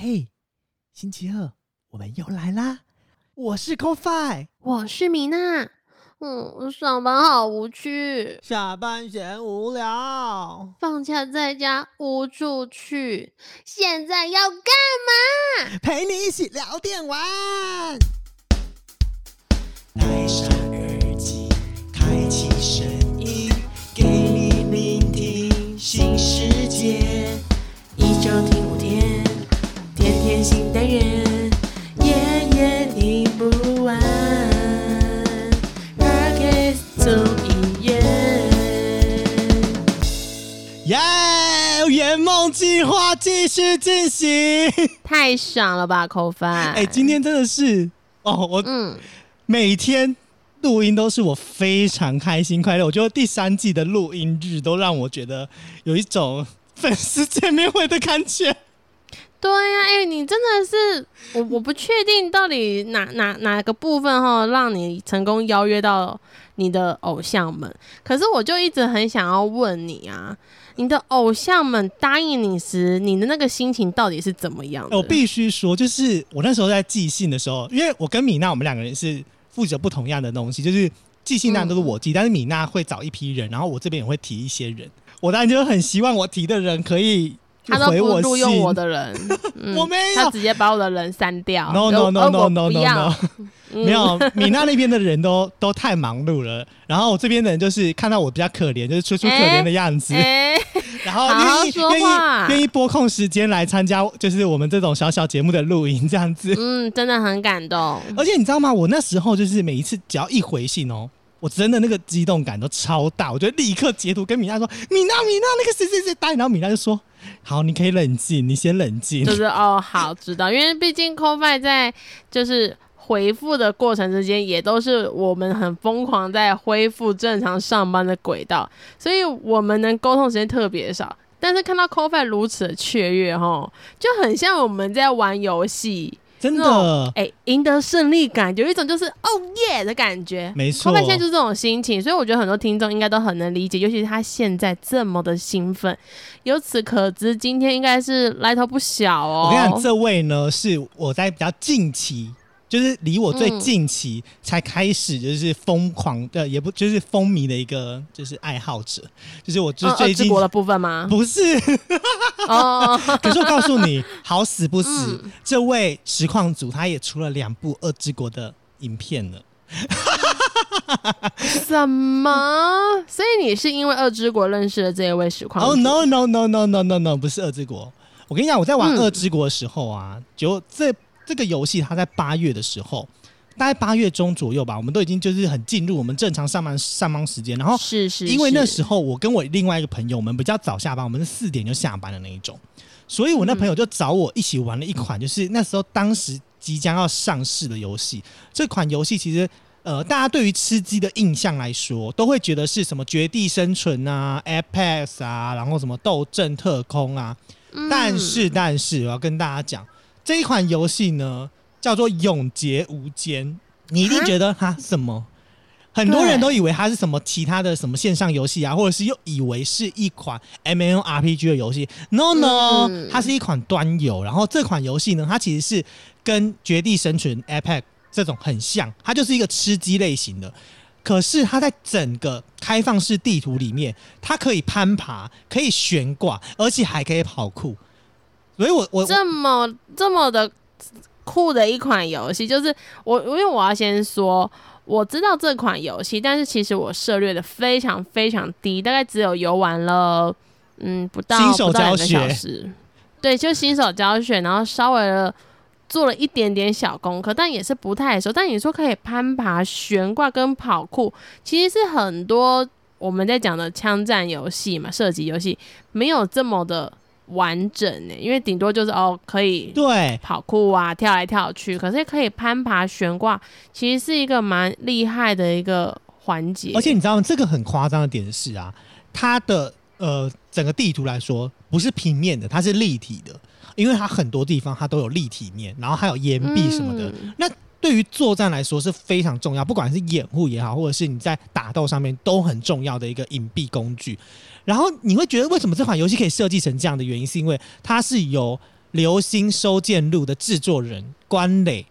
嘿，星期二我们又来啦！我是 Coffee，我是米娜。嗯，上班好无趣，下班闲无聊，放假在家无处去，现在要干嘛？陪你一起聊电玩。戴上耳机，开启声音，给你聆听新世界。一周听天天新单元，夜夜听不完。耶！圆梦计划继续进行，太爽了吧，口饭！哎，今天真的是哦，我嗯，每天录音都是我非常开心快乐。我觉得第三季的录音日都让我觉得有一种粉丝见面会的感觉。对呀、啊，哎，你真的是我，我不确定到底哪哪哪个部分哈，让你成功邀约到你的偶像们。可是我就一直很想要问你啊。你的偶像们答应你时，你的那个心情到底是怎么样的？我必须说，就是我那时候在寄信的时候，因为我跟米娜，我们两个人是负责不同样的东西，就是寄信当然都是我寄，嗯、但是米娜会找一批人，然后我这边也会提一些人。我当然就很希望我提的人可以。他都不录用我的人，嗯、我没有，他直接把我的人删掉。No no no no no no no，没有，米娜那边的人都都太忙碌了，然后我这边的人就是看到我比较可怜，就是楚楚可怜的样子，欸欸、然后愿意愿意愿意拨空时间来参加，就是我们这种小小节目的录音这样子。嗯，真的很感动。而且你知道吗？我那时候就是每一次只要一回信哦。我真的那个激动感都超大，我就立刻截图跟米娜说：“米娜，米娜，那个谁谁谁答应。”然后米娜就说：“好，你可以冷静，你先冷静。”就是哦，好，知道，因为毕竟 COFI 在就是回复的过程之间，也都是我们很疯狂在恢复正常上班的轨道，所以我们能沟通时间特别少。但是看到 COFI 如此的雀跃，哈，就很像我们在玩游戏。真的，哎，赢得胜利感，有一种就是哦耶的感觉。没错，他们现在就是这种心情，所以我觉得很多听众应该都很能理解，尤其是他现在这么的兴奋。由此可知，今天应该是来头不小哦。我跟你讲，这位呢是我在比较近期。就是离我最近期才开始就是疯狂的，也不就是风靡的一个就是爱好者，就是我就是最近的部分吗？不是，哦。可是我告诉你，好死不死，嗯、这位实况组他也出了两部二之国的影片了。什么？所以你是因为二之国认识了这一位实况主？哦、oh,，no no no no no no no，不是二之国。我跟你讲，我在玩二之国的时候啊，嗯、就这。这个游戏它在八月的时候，大概八月中左右吧，我们都已经就是很进入我们正常上班上班时间。然后是是，因为那时候我跟我另外一个朋友，我们比较早下班，我们是四点就下班的那一种，所以我那朋友就找我一起玩了一款，就是那时候当时即将要上市的游戏。这款游戏其实呃，大家对于吃鸡的印象来说，都会觉得是什么绝地生存啊、Apex 啊，然后什么斗阵特空啊。但是但是我要跟大家讲。这一款游戏呢，叫做《永劫无间》，你一定觉得它什么？很多人都以为它是什么其他的什么线上游戏啊，或者是又以为是一款 MMORPG 的游戏。No No，它是一款端游。然后这款游戏呢，它其实是跟《绝地生存》Apex 这种很像，它就是一个吃鸡类型的。可是它在整个开放式地图里面，它可以攀爬，可以悬挂，而且还可以跑酷。所以我我这么这么的酷的一款游戏，就是我因为我要先说，我知道这款游戏，但是其实我涉猎的非常非常低，大概只有游玩了嗯不到不到两个小时，对，就新手教学，然后稍微的做了一点点小功课，但也是不太熟。但你说可以攀爬、悬挂跟跑酷，其实是很多我们在讲的枪战游戏嘛，射击游戏没有这么的。完整呢，因为顶多就是哦，可以对跑酷啊，跳来跳去，可是可以攀爬悬挂，其实是一个蛮厉害的一个环节。而且你知道吗？这个很夸张的点是啊，它的呃整个地图来说不是平面的，它是立体的，因为它很多地方它都有立体面，然后还有岩壁什么的。嗯、那对于作战来说是非常重要，不管是掩护也好，或者是你在打斗上面都很重要的一个隐蔽工具。然后你会觉得为什么这款游戏可以设计成这样的原因，是因为它是由流星收件录的制作人关磊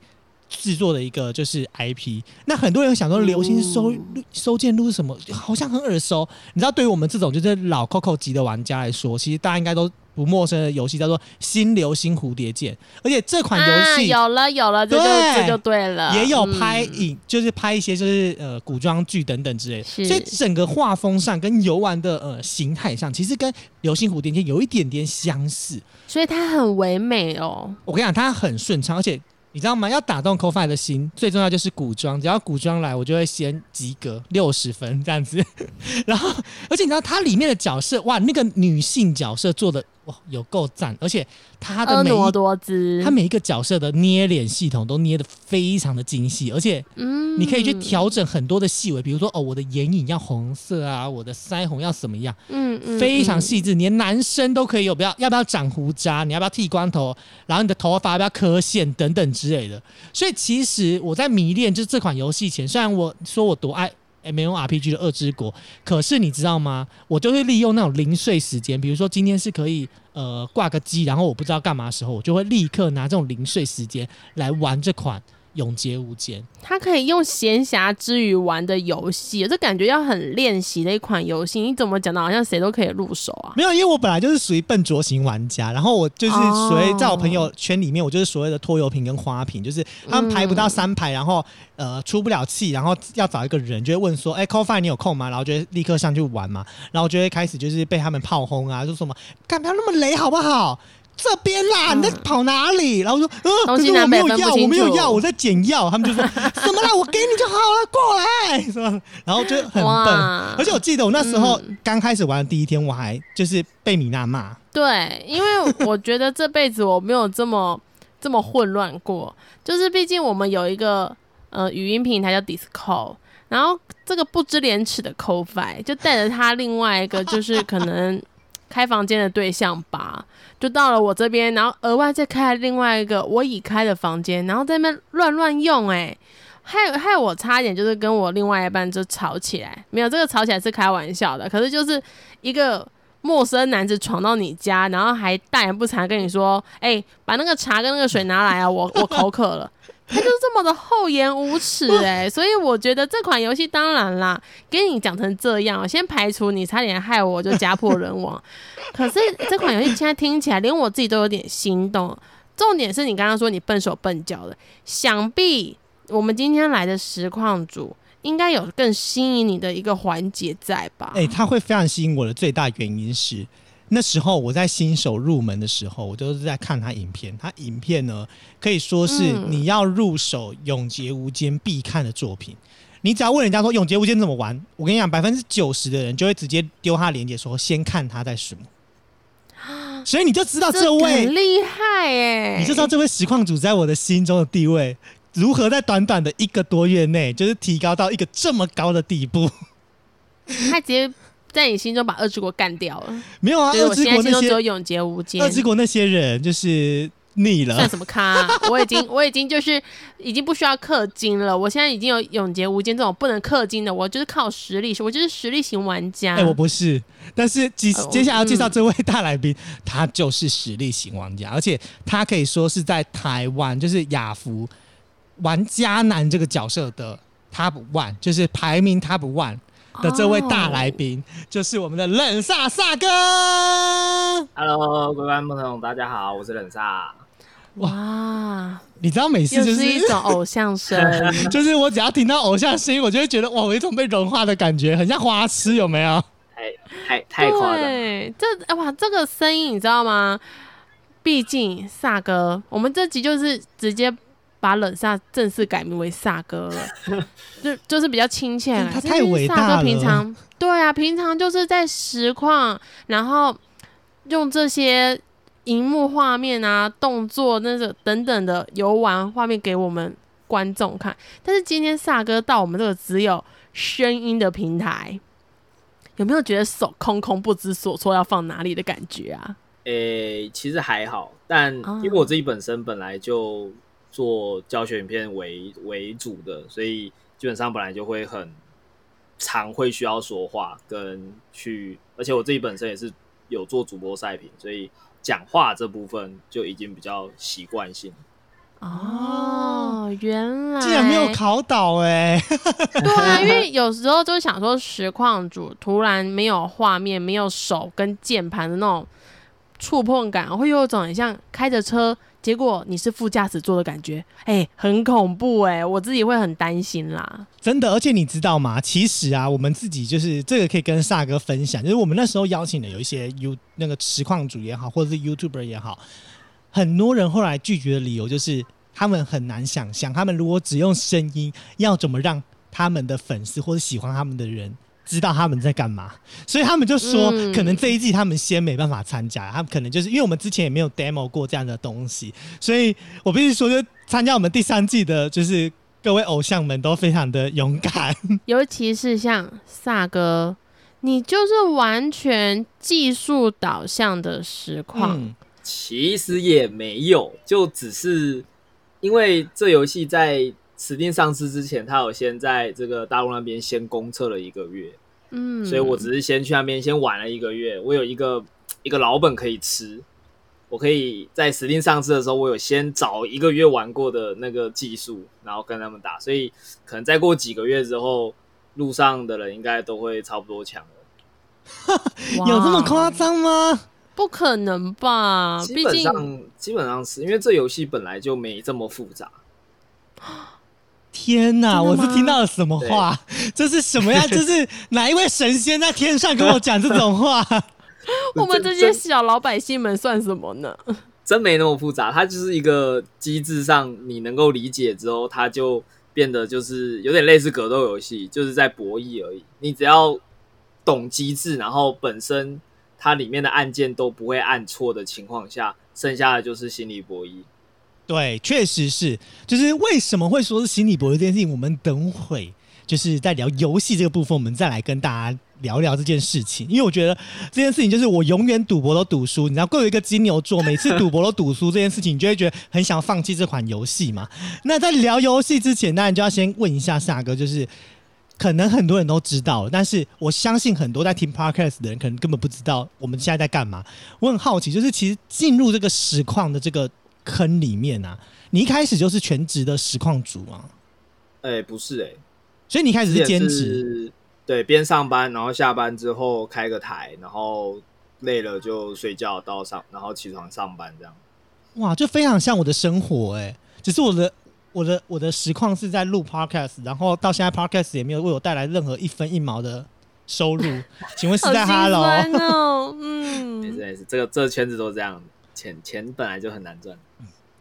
制作的一个就是 IP。那很多人想说，流星收、嗯、收件录是什么？好像很耳熟。你知道，对于我们这种就是老 Coco 级的玩家来说，其实大家应该都。不陌生的游戏叫做《新流星蝴蝶剑》，而且这款游戏、啊、有了有了，这就这就对了，也有拍影，嗯、就是拍一些就是呃古装剧等等之类的，所以整个画风上跟游玩的呃形态上，其实跟《流星蝴蝶剑》有一点点相似，所以它很唯美哦。我跟你讲，它很顺畅，而且。你知道吗？要打动 Coffee 的心，最重要就是古装。只要古装来，我就会先及格六十分这样子。然后，而且你知道它里面的角色，哇，那个女性角色做的哇有够赞，而且它的每一多姿，它每一个角色的捏脸系统都捏得非常的精细，而且嗯。你可以去调整很多的细微，比如说哦，我的眼影要红色啊，我的腮红要什么样，嗯嗯，非常细致，连男生都可以有，不要要不要长胡渣，你要不要剃光头，然后你的头发要不要刻线等等之类的。所以其实我在迷恋就是这款游戏前，虽然我说我多爱 mmrpg 的《恶之国》，可是你知道吗？我就会利用那种零碎时间，比如说今天是可以呃挂个机，然后我不知道干嘛的时候，我就会立刻拿这种零碎时间来玩这款。永劫无间，他可以用闲暇之余玩的游戏，这感觉要很练习的一款游戏。你怎么讲的，好像谁都可以入手啊？没有，因为我本来就是属于笨拙型玩家，然后我就是所谓在我朋友圈里面，我就是所谓的拖油瓶跟花瓶，就是他们排不到三排，然后呃出不了气，然后要找一个人，就会问说：“哎、欸、，Coffee 你有空吗？”然后就会立刻上去玩嘛，然后就会开始就是被他们炮轰啊，就说什么干不要那么雷好不好？这边啦，你在跑哪里？嗯、然后说，呃，可是我没有药，我没有药，我在捡药。他们就说 什么啦？我给你就好了，过来，是吧？然后就很笨。而且我记得我那时候刚开始玩的第一天，我还就是被米娜骂。对，因为我觉得这辈子我没有这么这么混乱过。就是毕竟我们有一个呃语音平台叫 Discord，然后这个不知廉耻的 Coffee 就带着他另外一个就是可能开房间的对象吧。就到了我这边，然后额外再开另外一个我已开的房间，然后在那边乱乱用，哎，害害我差一点就是跟我另外一半就吵起来。没有这个吵起来是开玩笑的，可是就是一个陌生男子闯到你家，然后还大言不惭跟你说：“哎、把那个茶跟那个水拿来啊，我我口渴了。”他就是这么的厚颜无耻哎、欸，所以我觉得这款游戏当然啦，给你讲成这样，先排除你差点害我就家破人亡。可是这款游戏现在听起来，连我自己都有点心动。重点是你刚刚说你笨手笨脚的，想必我们今天来的实况组应该有更吸引你的一个环节在吧？哎、欸，他会非常吸引我的最大原因是。那时候我在新手入门的时候，我都是在看他影片。他影片呢，可以说是你要入手《永劫无间》必看的作品。你只要问人家说《永劫无间》怎么玩，我跟你讲，百分之九十的人就会直接丢他链接说先看他再说。所以你就知道这位很厉害哎，你就知道这位实况主在我的心中的地位如何在短短的一个多月内，就是提高到一个这么高的地步。他直接。在你心中把二之国干掉了？没有啊，我之国那些只有永劫无间。二之国那些人就是腻了，算什么咖？我已经我已经就是已经不需要氪金了。我现在已经有永劫无间这种不能氪金的，我就是靠实力，我就是实力型玩家。哎、欸，我不是，但是接接下来要介绍这位大来宾，嗯、他就是实力型玩家，而且他可以说是在台湾就是亚服玩家男这个角色的 Top One，就是排名 Top One。的这位大来宾、oh. 就是我们的冷煞煞哥。Hello，各位观众朋友，大家好，我是冷煞。哇，你知道每次就是，是一种偶像声，就是我只要听到偶像声音，我就会觉得哇，我有一种被融化的感觉，很像花痴，有没有？太太太夸张。对，这哇，这个声音你知道吗？毕竟煞哥，我们这集就是直接。把冷萨正式改名为萨哥了，就就是比较亲切。他太伟大了。煞哥平常对啊，平常就是在实况，然后用这些荧幕画面啊、动作那个等等的游玩画面给我们观众看。但是今天萨哥到我们这个只有声音的平台，有没有觉得手空空不知所措，要放哪里的感觉啊？诶、欸，其实还好，但因为我自己本身本来就。做教学影片为为主的，所以基本上本来就会很常会需要说话跟去，而且我自己本身也是有做主播赛评，所以讲话这部分就已经比较习惯性。哦，原来竟然没有考倒哎、欸！对啊，因为有时候就想说，实况主突然没有画面、没有手跟键盘的那种触碰感，会有一种很像开着车，结果你是副驾驶座的感觉，哎、很恐怖哎、我自己会很担心啦。真的，而且你知道吗？其实啊，我们自己就是这个可以跟萨哥分享，就是我们那时候邀请的有一些 U 那个实况主也好，或者是 YouTuber 也好。很多人后来拒绝的理由就是，他们很难想象，他们如果只用声音，要怎么让他们的粉丝或者喜欢他们的人知道他们在干嘛？所以他们就说，嗯、可能这一季他们先没办法参加，他们可能就是因为我们之前也没有 demo 过这样的东西，所以我必须说，就参加我们第三季的，就是各位偶像们都非常的勇敢，尤其是像萨哥，你就是完全技术导向的实况。嗯其实也没有，就只是因为这游戏在 Steam 上市之前，他有先在这个大陆那边先公测了一个月，嗯，所以我只是先去那边先玩了一个月，我有一个一个老本可以吃，我可以在 Steam 上市的时候，我有先找一个月玩过的那个技术，然后跟他们打，所以可能再过几个月之后，路上的人应该都会差不多强了，有这么夸张吗？不可能吧？基本上基本上是因为这游戏本来就没这么复杂。天哪！我是听到了什么话？这是什么呀？这是哪一位神仙在天上跟我讲这种话？我们这些小老百姓们算什么呢？真没那么复杂，它就是一个机制上你能够理解之后，它就变得就是有点类似格斗游戏，就是在博弈而已。你只要懂机制，然后本身。它里面的按键都不会按错的情况下，剩下的就是心理博弈。对，确实是，就是为什么会说是心理博弈这件事情，我们等会就是在聊游戏这个部分，我们再来跟大家聊聊这件事情。因为我觉得这件事情就是我永远赌博都赌输，你知道，各有一个金牛座，每次赌博都赌输这件事情，你就会觉得很想放弃这款游戏嘛。那在聊游戏之前，当然就要先问一下夏哥，就是。可能很多人都知道，但是我相信很多在听 Podcast 的人可能根本不知道我们现在在干嘛。我很好奇，就是其实进入这个实况的这个坑里面啊，你一开始就是全职的实况主吗？哎、欸，不是哎、欸，所以你一开始是兼职，对，边上班，然后下班之后开个台，然后累了就睡觉到上，然后起床上班这样。哇，就非常像我的生活哎、欸，只是我的。我的我的实况是在录 podcast，然后到现在 podcast 也没有为我带来任何一分一毛的收入。请问是在哈喽？哦，嗯，没事没事，这个这个圈子都这样，钱钱本来就很难赚。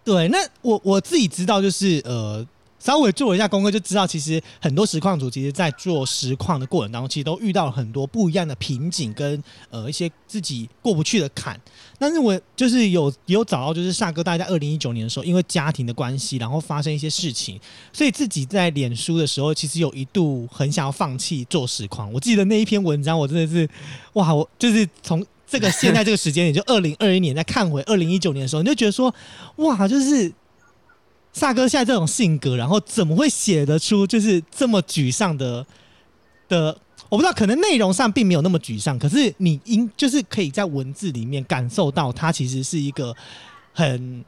对，那我我自己知道，就是呃。稍微做了一下功课，就知道其实很多实况主其实，在做实况的过程当中，其实都遇到了很多不一样的瓶颈跟呃一些自己过不去的坎。但是我就是有有找到，就是萨哥大概在二零一九年的时候，因为家庭的关系，然后发生一些事情，所以自己在脸书的时候，其实有一度很想要放弃做实况。我记得那一篇文章，我真的是哇，我就是从这个现在这个时间点，就二零二一年再看回二零一九年的时候，你就觉得说哇，就是。萨哥现在这种性格，然后怎么会写得出就是这么沮丧的的？我不知道，可能内容上并没有那么沮丧，可是你应就是可以在文字里面感受到他其实是一个很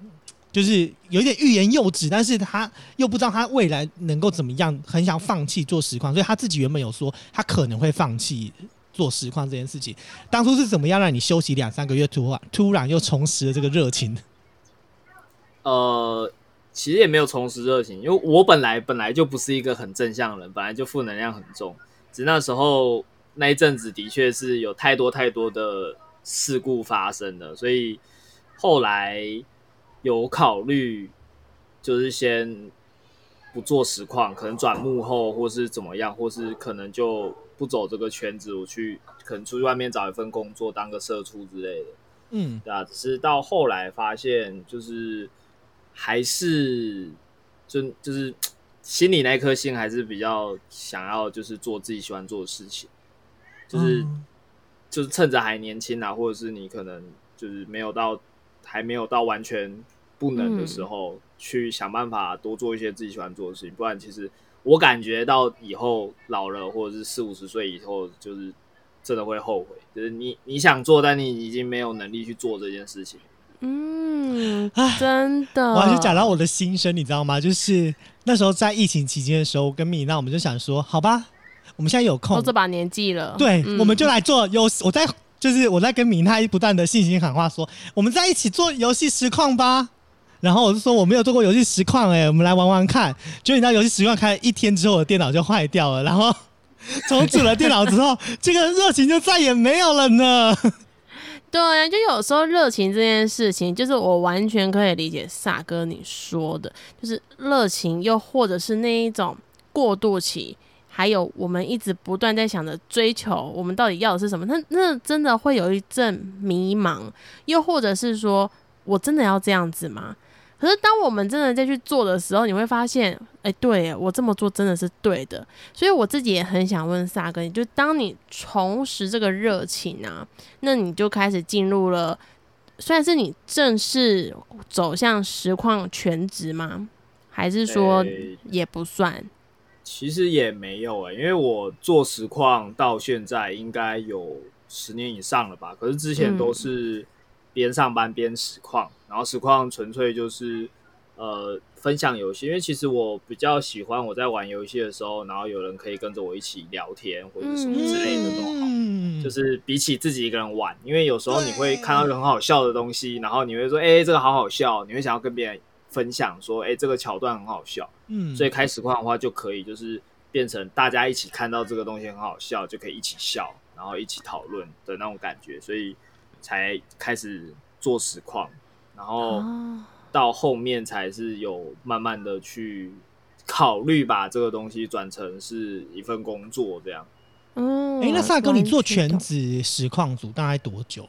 就是有一点欲言又止，但是他又不知道他未来能够怎么样，很想放弃做实况，所以他自己原本有说他可能会放弃做实况这件事情。当初是怎么样让你休息两三个月，突然突然又重拾了这个热情？呃。其实也没有重拾热情，因为我本来本来就不是一个很正向的人，本来就负能量很重。只是那时候那一阵子的确是有太多太多的事故发生了，所以后来有考虑，就是先不做实况，可能转幕后，或是怎么样，或是可能就不走这个圈子，我去可能出去外面找一份工作，当个社畜之类的。嗯，对啊。只是到后来发现，就是。还是就就是心里那颗心还是比较想要，就是做自己喜欢做的事情，就是、嗯、就是趁着还年轻啊，或者是你可能就是没有到还没有到完全不能的时候，嗯、去想办法多做一些自己喜欢做的事情。不然，其实我感觉到以后老了，或者是四五十岁以后，就是真的会后悔，就是你你想做，但你已经没有能力去做这件事情。嗯，真的，我还是讲到我的心声，你知道吗？就是那时候在疫情期间的时候，我跟米娜我们就想说，好吧，我们现在有空，都这把年纪了，对，嗯、我们就来做游戏。我在就是我在跟米娜不断的信心喊话说，我们在一起做游戏实况吧。然后我就说我没有做过游戏实况，哎，我们来玩玩看。就你知道游戏实况开了一天之后，我的电脑就坏掉了。然后 重组了电脑之后，这个热情就再也没有了呢。对啊，就有时候热情这件事情，就是我完全可以理解萨哥你说的，就是热情，又或者是那一种过渡期，还有我们一直不断在想着追求，我们到底要的是什么？那那真的会有一阵迷茫，又或者是说我真的要这样子吗？可是当我们真的再去做的时候，你会发现，哎、欸，对我这么做真的是对的。所以我自己也很想问萨哥，你就当你重拾这个热情啊，那你就开始进入了，算是你正式走向实况全职吗？还是说也不算？欸、其实也没有哎、欸，因为我做实况到现在应该有十年以上了吧。可是之前都是边上班边实况。嗯然后实况纯粹就是，呃，分享游戏，因为其实我比较喜欢我在玩游戏的时候，然后有人可以跟着我一起聊天或者什么之类的都好，嗯、就是比起自己一个人玩，因为有时候你会看到一个很好笑的东西，然后你会说，哎，这个好好笑，你会想要跟别人分享说，哎，这个桥段很好笑，嗯，所以开实况的话就可以就是变成大家一起看到这个东西很好笑，就可以一起笑，然后一起讨论的那种感觉，所以才开始做实况。然后到后面才是有慢慢的去考虑把这个东西转成是一份工作这样。嗯，哎，那萨哥，你做全职实况组大概多久？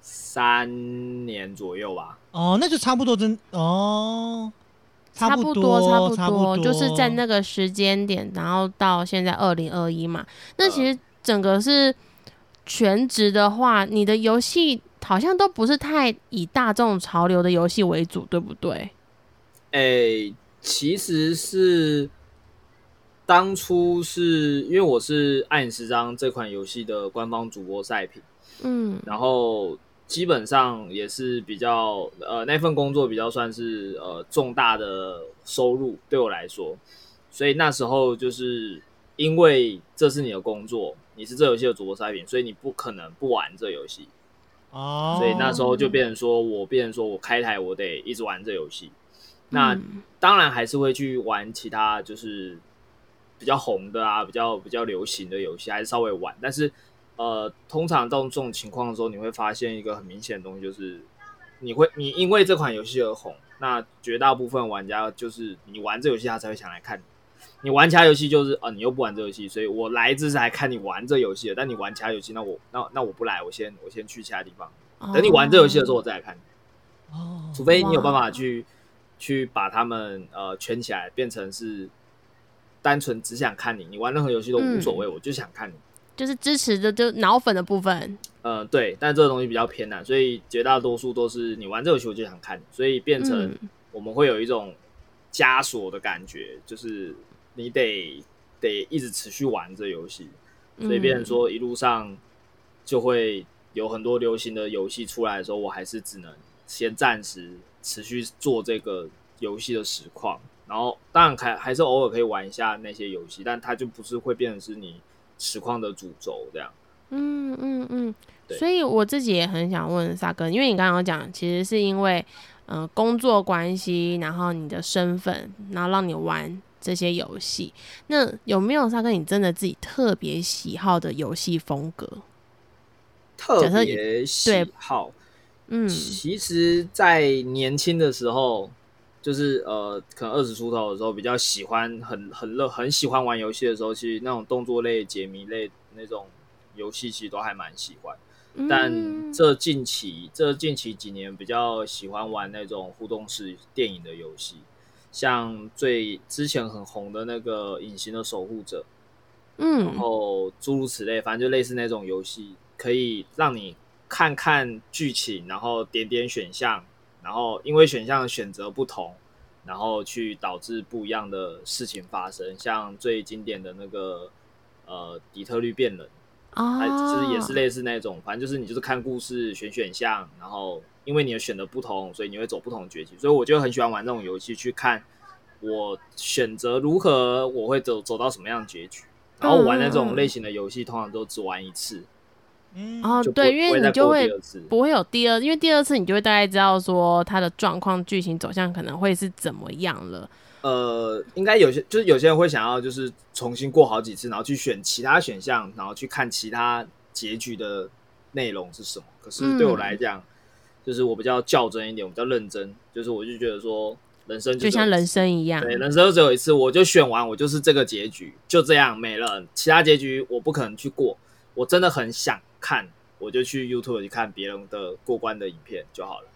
三年左右吧。哦，那就差不多真哦，差不多差不多，就是在那个时间点，然后到现在二零二一嘛。那其实整个是全职的话，你的游戏。好像都不是太以大众潮流的游戏为主，对不对？诶、欸，其实是当初是因为我是《暗影十章》这款游戏的官方主播赛品，嗯，然后基本上也是比较呃那份工作比较算是呃重大的收入对我来说，所以那时候就是因为这是你的工作，你是这游戏的主播赛品，所以你不可能不玩这游戏。哦，所以那时候就变成说，我变成说我开台，我得一直玩这游戏。那当然还是会去玩其他，就是比较红的啊，比较比较流行的游戏，还是稍微玩。但是，呃，通常到这种情况的时候，你会发现一个很明显的东西，就是你会你因为这款游戏而红，那绝大部分玩家就是你玩这游戏，他才会想来看你。你玩其他游戏就是啊，你又不玩这游戏，所以我来这是来看你玩这游戏的。但你玩其他游戏，那我那那我不来，我先我先去其他地方。等你玩这游戏的时候，我再来看你。哦，除非你有办法去去把他们呃圈起来，变成是单纯只想看你。你玩任何游戏都无所谓，嗯、我就想看你。就是支持的就脑粉的部分。呃，对，但这个东西比较偏难，所以绝大多数都是你玩这游戏我就想看你，所以变成我们会有一种枷锁的感觉，就是。你得得一直持续玩这游戏，所以变成说一路上就会有很多流行的游戏出来的时候，我还是只能先暂时持续做这个游戏的实况，然后当然还还是偶尔可以玩一下那些游戏，但它就不是会变成是你实况的主轴这样。嗯嗯嗯，所以我自己也很想问萨哥，因为你刚刚讲，其实是因为嗯、呃、工作关系，然后你的身份，然后让你玩。这些游戏，那有没有萨哥你真的自己特别喜好的游戏风格？特别喜好，嗯，其实，在年轻的时候，就是呃，可能二十出头的时候，比较喜欢很很热，很喜欢玩游戏的时候，其实那种动作类、解谜类那种游戏，其实都还蛮喜欢。但这近期这近期几年，比较喜欢玩那种互动式电影的游戏。像最之前很红的那个《隐形的守护者》，嗯，然后诸如此类，反正就类似那种游戏，可以让你看看剧情，然后点点选项，然后因为选项选择不同，然后去导致不一样的事情发生。像最经典的那个呃《底特律变人》，啊，就是也是类似那种，反正就是你就是看故事选选项，然后因为你的选择不同，所以你会走不同的结局。所以我就很喜欢玩这种游戏，去看我选择如何，我会走走到什么样的结局。然后玩那种类型的游戏，通常都只玩一次。嗯，哦，对，因为你就会不会有第二，因为第二次你就会大概知道说它的状况、剧情走向可能会是怎么样了。呃，应该有些就是有些人会想要就是重新过好几次，然后去选其他选项，然后去看其他结局的内容是什么。可是对我来讲，嗯、就是我比较较真一点，我比较认真，就是我就觉得说，人生就，就像人生一样，对，人生就只有一次，我就选完，我就是这个结局，就这样没了，其他结局我不可能去过。我真的很想看，我就去 YouTube 去看别人的过关的影片就好了。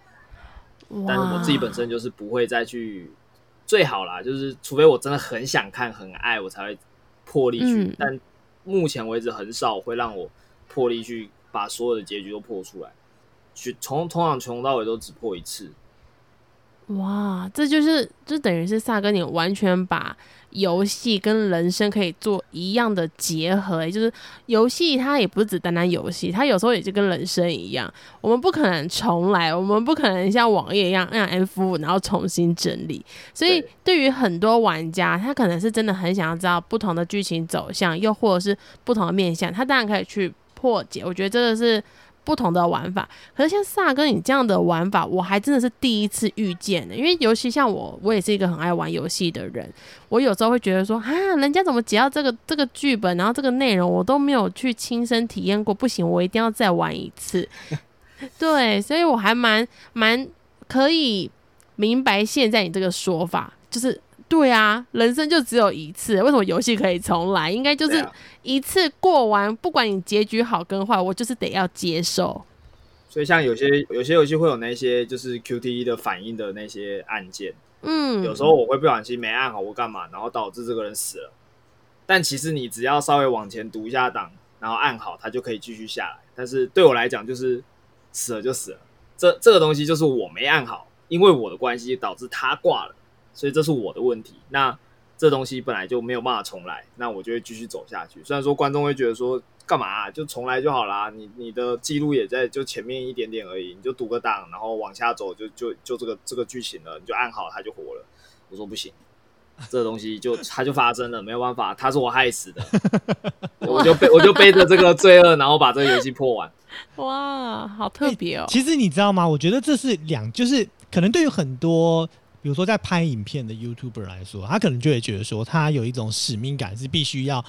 但是我自己本身就是不会再去。最好啦，就是除非我真的很想看、很爱，我才会破例去。嗯、但目前为止，很少会让我破例去把所有的结局都破出来。去从通常从头到尾都只破一次。哇，这就是就等于是萨哥，你完全把游戏跟人生可以做一样的结合，也就是游戏它也不是只单单游戏，它有时候也就跟人生一样，我们不可能重来，我们不可能像网页一样按 F 五然后重新整理。所以对于很多玩家，他可能是真的很想要知道不同的剧情走向，又或者是不同的面向，他当然可以去破解。我觉得真的是。不同的玩法，可是像萨哥你这样的玩法，我还真的是第一次遇见的。因为尤其像我，我也是一个很爱玩游戏的人，我有时候会觉得说，啊，人家怎么解到这个这个剧本，然后这个内容我都没有去亲身体验过，不行，我一定要再玩一次。对，所以我还蛮蛮可以明白现在你这个说法，就是。对啊，人生就只有一次，为什么游戏可以重来？应该就是一次过完，不管你结局好跟坏，我就是得要接受。所以像有些有些游戏会有那些就是 QTE 的反应的那些按键，嗯，有时候我会不小心没按好，我干嘛，然后导致这个人死了。但其实你只要稍微往前读一下档，然后按好，它就可以继续下来。但是对我来讲，就是死了就死了。这这个东西就是我没按好，因为我的关系导致他挂了。所以这是我的问题，那这东西本来就没有办法重来，那我就会继续走下去。虽然说观众会觉得说干嘛啊，就重来就好啦，你你的记录也在就前面一点点而已，你就读个档，然后往下走就就就这个这个剧情了，你就按好它就活了。我说不行，这个东西就它就发生了，没有办法，它是我害死的，我就背我就背着这个罪恶，然后把这个游戏破完。哇，好特别哦！其实你知道吗？我觉得这是两，就是可能对于很多。比如说，在拍影片的 YouTuber 来说，他可能就会觉得说，他有一种使命感，是必须要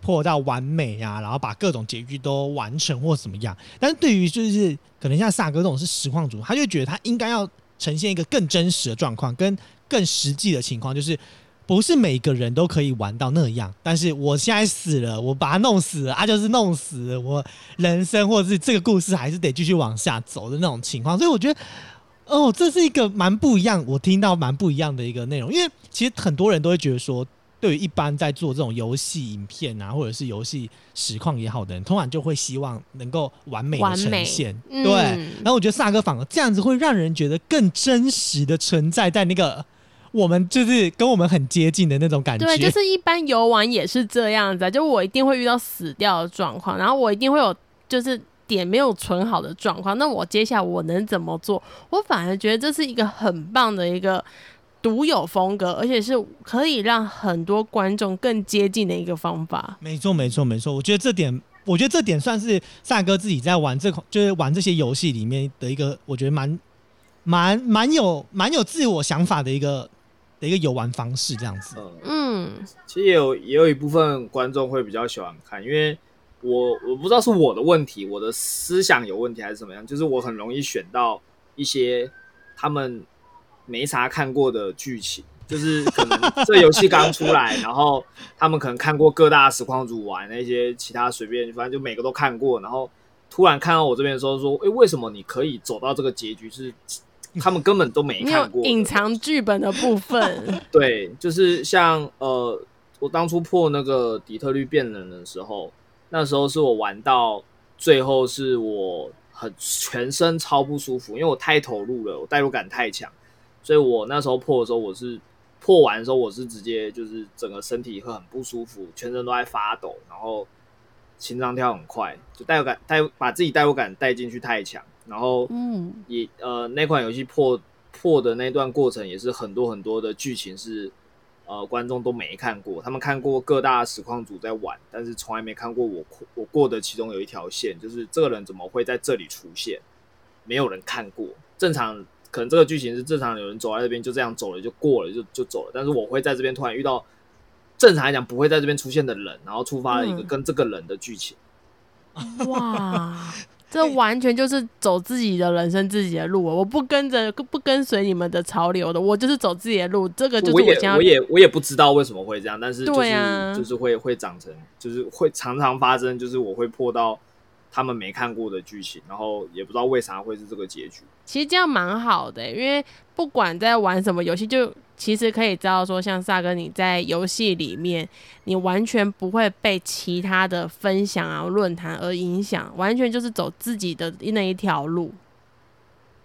破到完美啊，然后把各种结局都完成或怎么样。但是对于就是可能像萨哥这种是实况主，他就觉得他应该要呈现一个更真实的状况，跟更实际的情况，就是不是每个人都可以玩到那样。但是我现在死了，我把他弄死了，他就是弄死了，我人生或者是这个故事还是得继续往下走的那种情况。所以我觉得。哦，这是一个蛮不一样，我听到蛮不一样的一个内容，因为其实很多人都会觉得说，对于一般在做这种游戏影片啊，或者是游戏实况也好的人，通常就会希望能够完美的呈现，嗯、对。然后我觉得萨哥反而这样子会让人觉得更真实的存在在那个我们就是跟我们很接近的那种感觉。对，就是一般游玩也是这样子，就我一定会遇到死掉的状况，然后我一定会有就是。点没有存好的状况，那我接下来我能怎么做？我反而觉得这是一个很棒的一个独有风格，而且是可以让很多观众更接近的一个方法。没错，没错，没错。我觉得这点，我觉得这点算是萨哥自己在玩这款，就是玩这些游戏里面的一个，我觉得蛮蛮蛮有蛮有自我想法的一个的一个游玩方式，这样子。嗯，其实也有也有一部分观众会比较喜欢看，因为。我我不知道是我的问题，我的思想有问题还是怎么样，就是我很容易选到一些他们没啥看过的剧情，就是可能这游戏刚出来，然后他们可能看过各大实况组玩那些其他随便，反正就每个都看过，然后突然看到我这边的时候说，诶，为什么你可以走到这个结局？是他们根本都没看过，隐藏剧本的部分。对，就是像呃，我当初破那个底特律变人的时候。那时候是我玩到最后，是我很全身超不舒服，因为我太投入了，我代入感太强，所以我那时候破的时候，我是破完的时候，我是直接就是整个身体会很不舒服，全身都在发抖，然后心脏跳很快，就代入感带把自己代入感带进去太强，然后嗯，也呃那款游戏破破的那段过程也是很多很多的剧情是呃观众都没看过，他们看过各大实况组在玩，但是从来没看过我我过的其中有一条线，就是这个人怎么会在这里出现，没有人看过。正常可能这个剧情是正常有人走在这边就这样走了就过了就就走了，但是我会在这边突然遇到。正常来讲不会在这边出现的人，然后触发了一个跟这个人的剧情。嗯、哇，这完全就是走自己的人生、自己的路。我不跟着、不跟随你们的潮流的，我就是走自己的路。这个就是我，我也我也我也不知道为什么会这样，但是就是、啊、就是会会长成，就是会常常发生，就是我会破到他们没看过的剧情，然后也不知道为啥会是这个结局。其实这样蛮好的、欸，因为不管在玩什么游戏，就。其实可以知道说，像萨哥你在游戏里面，你完全不会被其他的分享啊、论坛而影响，完全就是走自己的那一条路。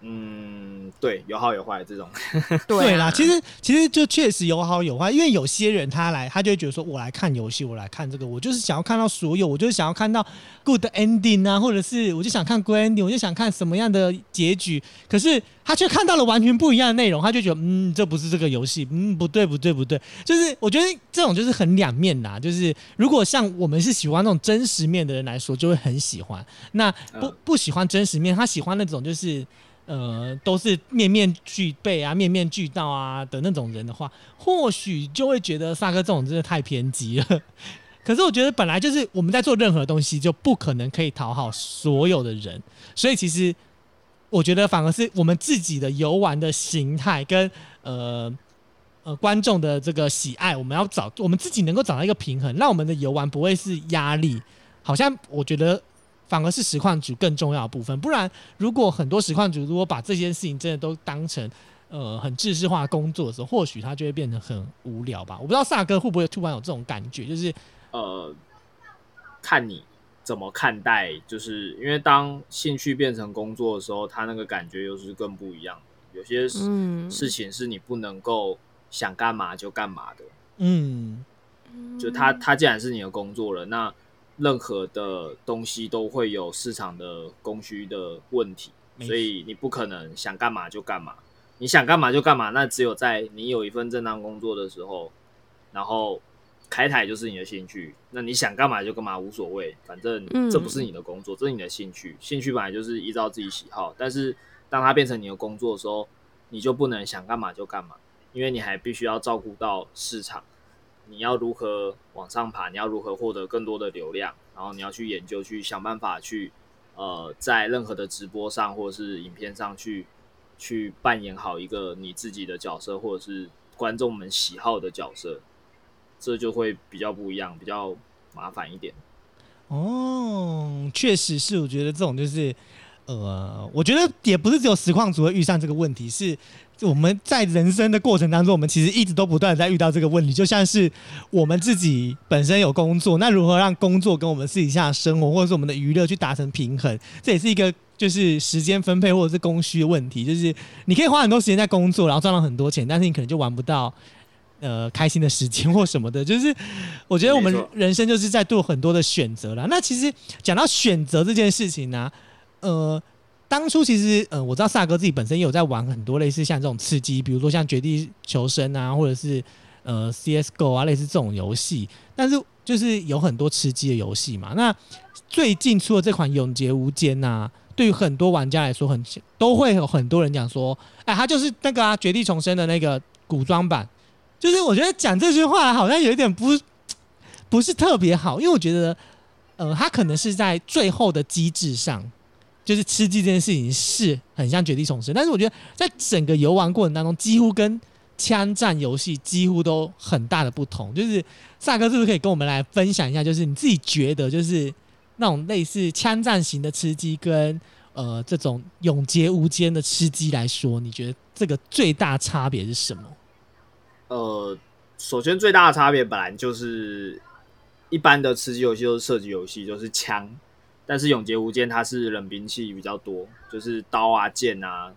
嗯，对，有好有坏这种。对啦，其实其实就确实有好有坏，因为有些人他来，他就会觉得说，我来看游戏，我来看这个，我就是想要看到所有，我就是想要看到 good ending 啊，或者是我就想看 good ending，我就想看什么样的结局。可是他却看到了完全不一样的内容，他就觉得，嗯，这不是这个游戏，嗯，不对不对不对，就是我觉得这种就是很两面呐。就是如果像我们是喜欢那种真实面的人来说，就会很喜欢；那不不喜欢真实面，他喜欢那种就是。呃，都是面面俱备啊，面面俱到啊的那种人的话，或许就会觉得萨哥这种真的太偏激了。可是我觉得本来就是我们在做任何东西，就不可能可以讨好所有的人，所以其实我觉得反而是我们自己的游玩的形态跟呃呃观众的这个喜爱，我们要找我们自己能够找到一个平衡，让我们的游玩不会是压力。好像我觉得。反而是实况主更重要的部分，不然如果很多实况主如果把这件事情真的都当成呃很制式化工作的时候，或许他就会变得很无聊吧。我不知道萨哥会不会突然有这种感觉，就是呃，看你怎么看待，就是因为当兴趣变成工作的时候，他那个感觉又是更不一样。有些事事情是你不能够想干嘛就干嘛的，嗯，就他他既然是你的工作了，那。任何的东西都会有市场的供需的问题，所以你不可能想干嘛就干嘛。你想干嘛就干嘛，那只有在你有一份正当工作的时候，然后开台就是你的兴趣。那你想干嘛就干嘛，无所谓，反正这不是你的工作，这是你的兴趣。兴趣本来就是依照自己喜好，但是当它变成你的工作的时候，你就不能想干嘛就干嘛，因为你还必须要照顾到市场。你要如何往上爬？你要如何获得更多的流量？然后你要去研究，去想办法去，呃，在任何的直播上或者是影片上去，去扮演好一个你自己的角色，或者是观众们喜好的角色，这就会比较不一样，比较麻烦一点。哦，确实是，我觉得这种就是。呃，我觉得也不是只有实况组会遇上这个问题，是我们在人生的过程当中，我们其实一直都不断在遇到这个问题。就像是我们自己本身有工作，那如何让工作跟我们私底下的生活，或者是我们的娱乐去达成平衡，这也是一个就是时间分配或者是供需的问题。就是你可以花很多时间在工作，然后赚到很多钱，但是你可能就玩不到呃开心的时间或什么的。就是我觉得我们人生就是在做很多的选择了。那其实讲到选择这件事情呢、呃，当初其实呃，我知道萨哥自己本身也有在玩很多类似像这种刺激，比如说像绝地求生啊，或者是呃 CSGO 啊，类似这种游戏。但是就是有很多吃鸡的游戏嘛。那最近出的这款《永劫无间》呐，对于很多玩家来说很，都会有很多人讲说，哎，它就是那个啊，绝地重生的那个古装版。就是我觉得讲这句话好像有一点不 不是特别好，因为我觉得呃，它可能是在最后的机制上。就是吃鸡这件事情是很像绝地重生，但是我觉得在整个游玩过程当中，几乎跟枪战游戏几乎都很大的不同。就是萨哥是不是可以跟我们来分享一下，就是你自己觉得就是那种类似枪战型的吃鸡跟呃这种永劫无间的吃鸡来说，你觉得这个最大差别是什么？呃，首先最大的差别本来就是一般的吃鸡游戏都是射击游戏，就是枪。但是永劫无间它是冷兵器比较多，就是刀啊、剑啊、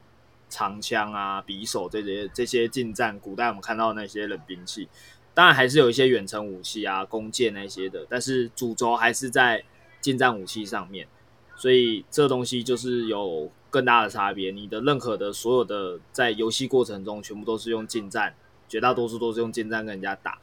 长枪啊、匕首这些这些近战古代我们看到那些冷兵器，当然还是有一些远程武器啊、弓箭那些的，但是主轴还是在近战武器上面，所以这东西就是有更大的差别。你的任何的所有的在游戏过程中，全部都是用近战，绝大多数都是用近战跟人家打，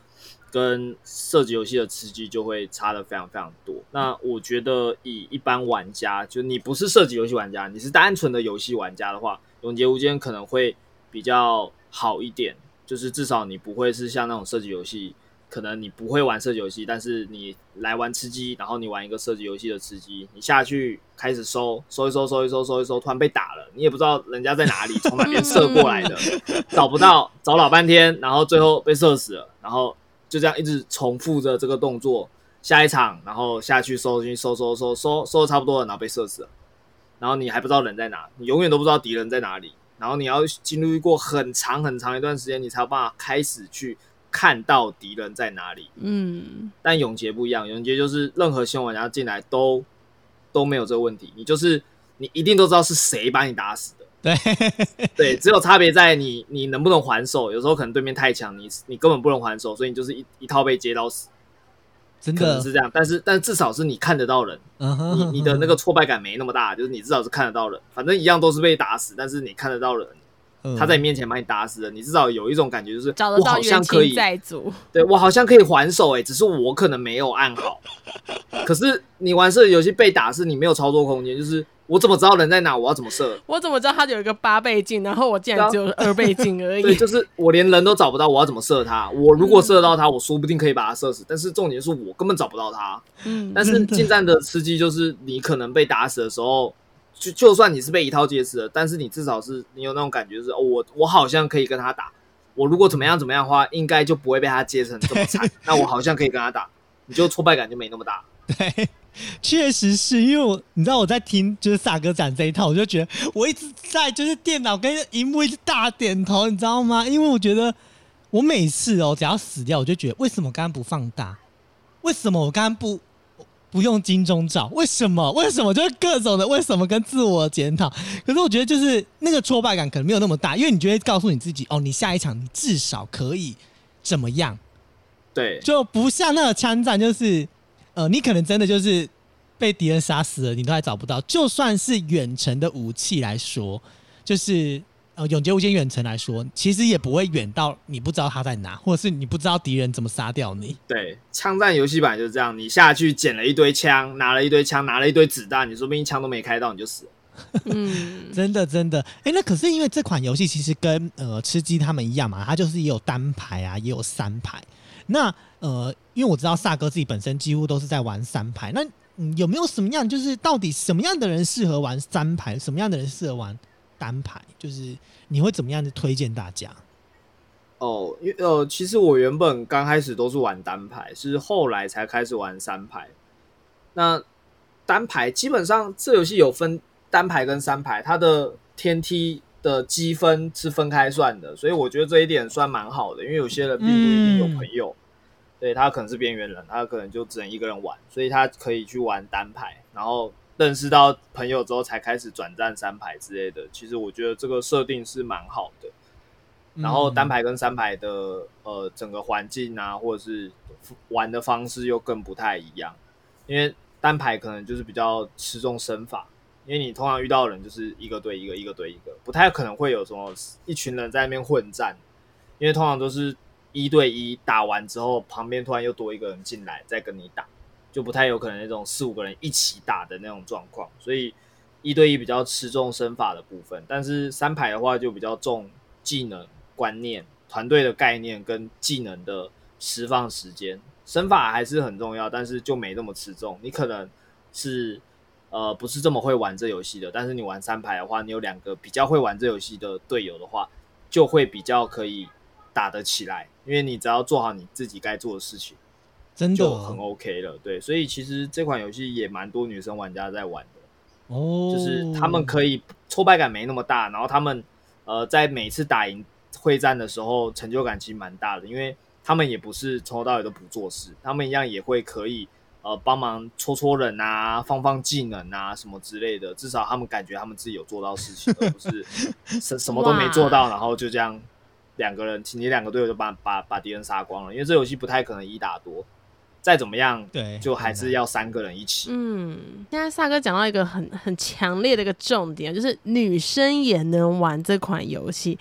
跟射击游戏的吃鸡就会差的非常非常多。那我觉得以一般玩家，就你不是射击游戏玩家，你是单纯的游戏玩家的话，永劫无间可能会比较好一点，就是至少你不会是像那种射击游戏。可能你不会玩射击游戏，但是你来玩吃鸡，然后你玩一个射击游戏的吃鸡，你下去开始收收一收收一收收一收，突然被打了，你也不知道人家在哪里，从哪边射过来的，找不到，找老半天，然后最后被射死了，然后就这样一直重复着这个动作，下一场，然后下去收进去收收收收收的差不多了，然后被射死了，然后你还不知道人在哪，你永远都不知道敌人在哪里，然后你要经历过很长很长一段时间，你才有办法开始去。看到敌人在哪里，嗯，但永劫不一样，永劫就是任何新玩家进来都都没有这个问题，你就是你一定都知道是谁把你打死的，对。对，只有差别在你你能不能还手，有时候可能对面太强，你你根本不能还手，所以你就是一一套被接到死，真的。可能是这样，但是但至少是你看得到人，你你的那个挫败感没那么大，就是你至少是看得到人，反正一样都是被打死，但是你看得到人。他在你面前把你打死了，你至少有一种感觉，就是我好像可以，对我好像可以还手哎，只是我可能没有按好。可是你玩射击游戏被打是你没有操作空间，就是我怎么知道人在哪？我要怎么射？我怎么知道他有一个八倍镜，然后我竟然只有二倍镜而已？对，就是我连人都找不到，我要怎么射他？我如果射到他，我说不定可以把他射死。但是重点是我根本找不到他。嗯，但是近战的吃鸡就是你可能被打死的时候。就就算你是被一套接死了，但是你至少是你有那种感觉，就是哦，我我好像可以跟他打。我如果怎么样怎么样的话，应该就不会被他接成这么惨。那我好像可以跟他打，你就挫败感就没那么大。对，确实是因为我你知道我在听就是萨哥讲这一套，我就觉得我一直在就是电脑跟荧幕一直大点头，你知道吗？因为我觉得我每次哦只要死掉，我就觉得为什么刚刚不放大？为什么我刚刚不？不用金钟罩，为什么？为什么？就是各种的为什么跟自我检讨。可是我觉得就是那个挫败感可能没有那么大，因为你就会告诉你自己，哦，你下一场你至少可以怎么样？对，就不像那个枪战，就是呃，你可能真的就是被敌人杀死了，你都还找不到。就算是远程的武器来说，就是。呃，永劫无间远程来说，其实也不会远到你不知道他在哪，或者是你不知道敌人怎么杀掉你。对，枪战游戏版就是这样，你下去捡了一堆枪，拿了一堆枪，拿了一堆子弹，你说不定一枪都没开到，你就死了。嗯，真 的真的。哎、欸，那可是因为这款游戏其实跟呃吃鸡他们一样嘛，它就是也有单排啊，也有三排。那呃，因为我知道萨哥自己本身几乎都是在玩三排，那、嗯、有没有什么样，就是到底什么样的人适合玩三排，什么样的人适合玩？单排就是你会怎么样的推荐大家？哦，因为呃，其实我原本刚开始都是玩单排，是后来才开始玩三排。那单排基本上这游戏有分单排跟三排，它的天梯的积分是分开算的，所以我觉得这一点算蛮好的。因为有些人并不一定有朋友，嗯、对，他可能是边缘人，他可能就只能一个人玩，所以他可以去玩单排，然后。认识到朋友之后，才开始转战三排之类的。其实我觉得这个设定是蛮好的。然后单排跟三排的呃整个环境啊，或者是玩的方式又更不太一样。因为单排可能就是比较吃重身法，因为你通常遇到的人就是一个对一个，一个对一个，不太可能会有什么一群人在那边混战。因为通常都是一对一打完之后，旁边突然又多一个人进来再跟你打。就不太有可能那种四五个人一起打的那种状况，所以一对一比较吃重身法的部分，但是三排的话就比较重技能观念、团队的概念跟技能的释放时间。身法还是很重要，但是就没那么吃重。你可能是呃不是这么会玩这游戏的，但是你玩三排的话，你有两个比较会玩这游戏的队友的话，就会比较可以打得起来，因为你只要做好你自己该做的事情。真的就很 OK 了，对，所以其实这款游戏也蛮多女生玩家在玩的，哦，就是他们可以挫败感没那么大，然后他们呃在每次打赢会战的时候成就感其实蛮大的，因为他们也不是从头到尾都不做事，他们一样也会可以呃帮忙戳戳人啊，放放技能啊什么之类的，至少他们感觉他们自己有做到事情，而不是什 什么都没做到，然后就这样两个人，你两个队友就把把把敌人杀光了，因为这游戏不太可能一打多。再怎么样，对，就还是要三个人一起。嗯，现在萨哥讲到一个很很强烈的一个重点，就是女生也能玩这款游戏。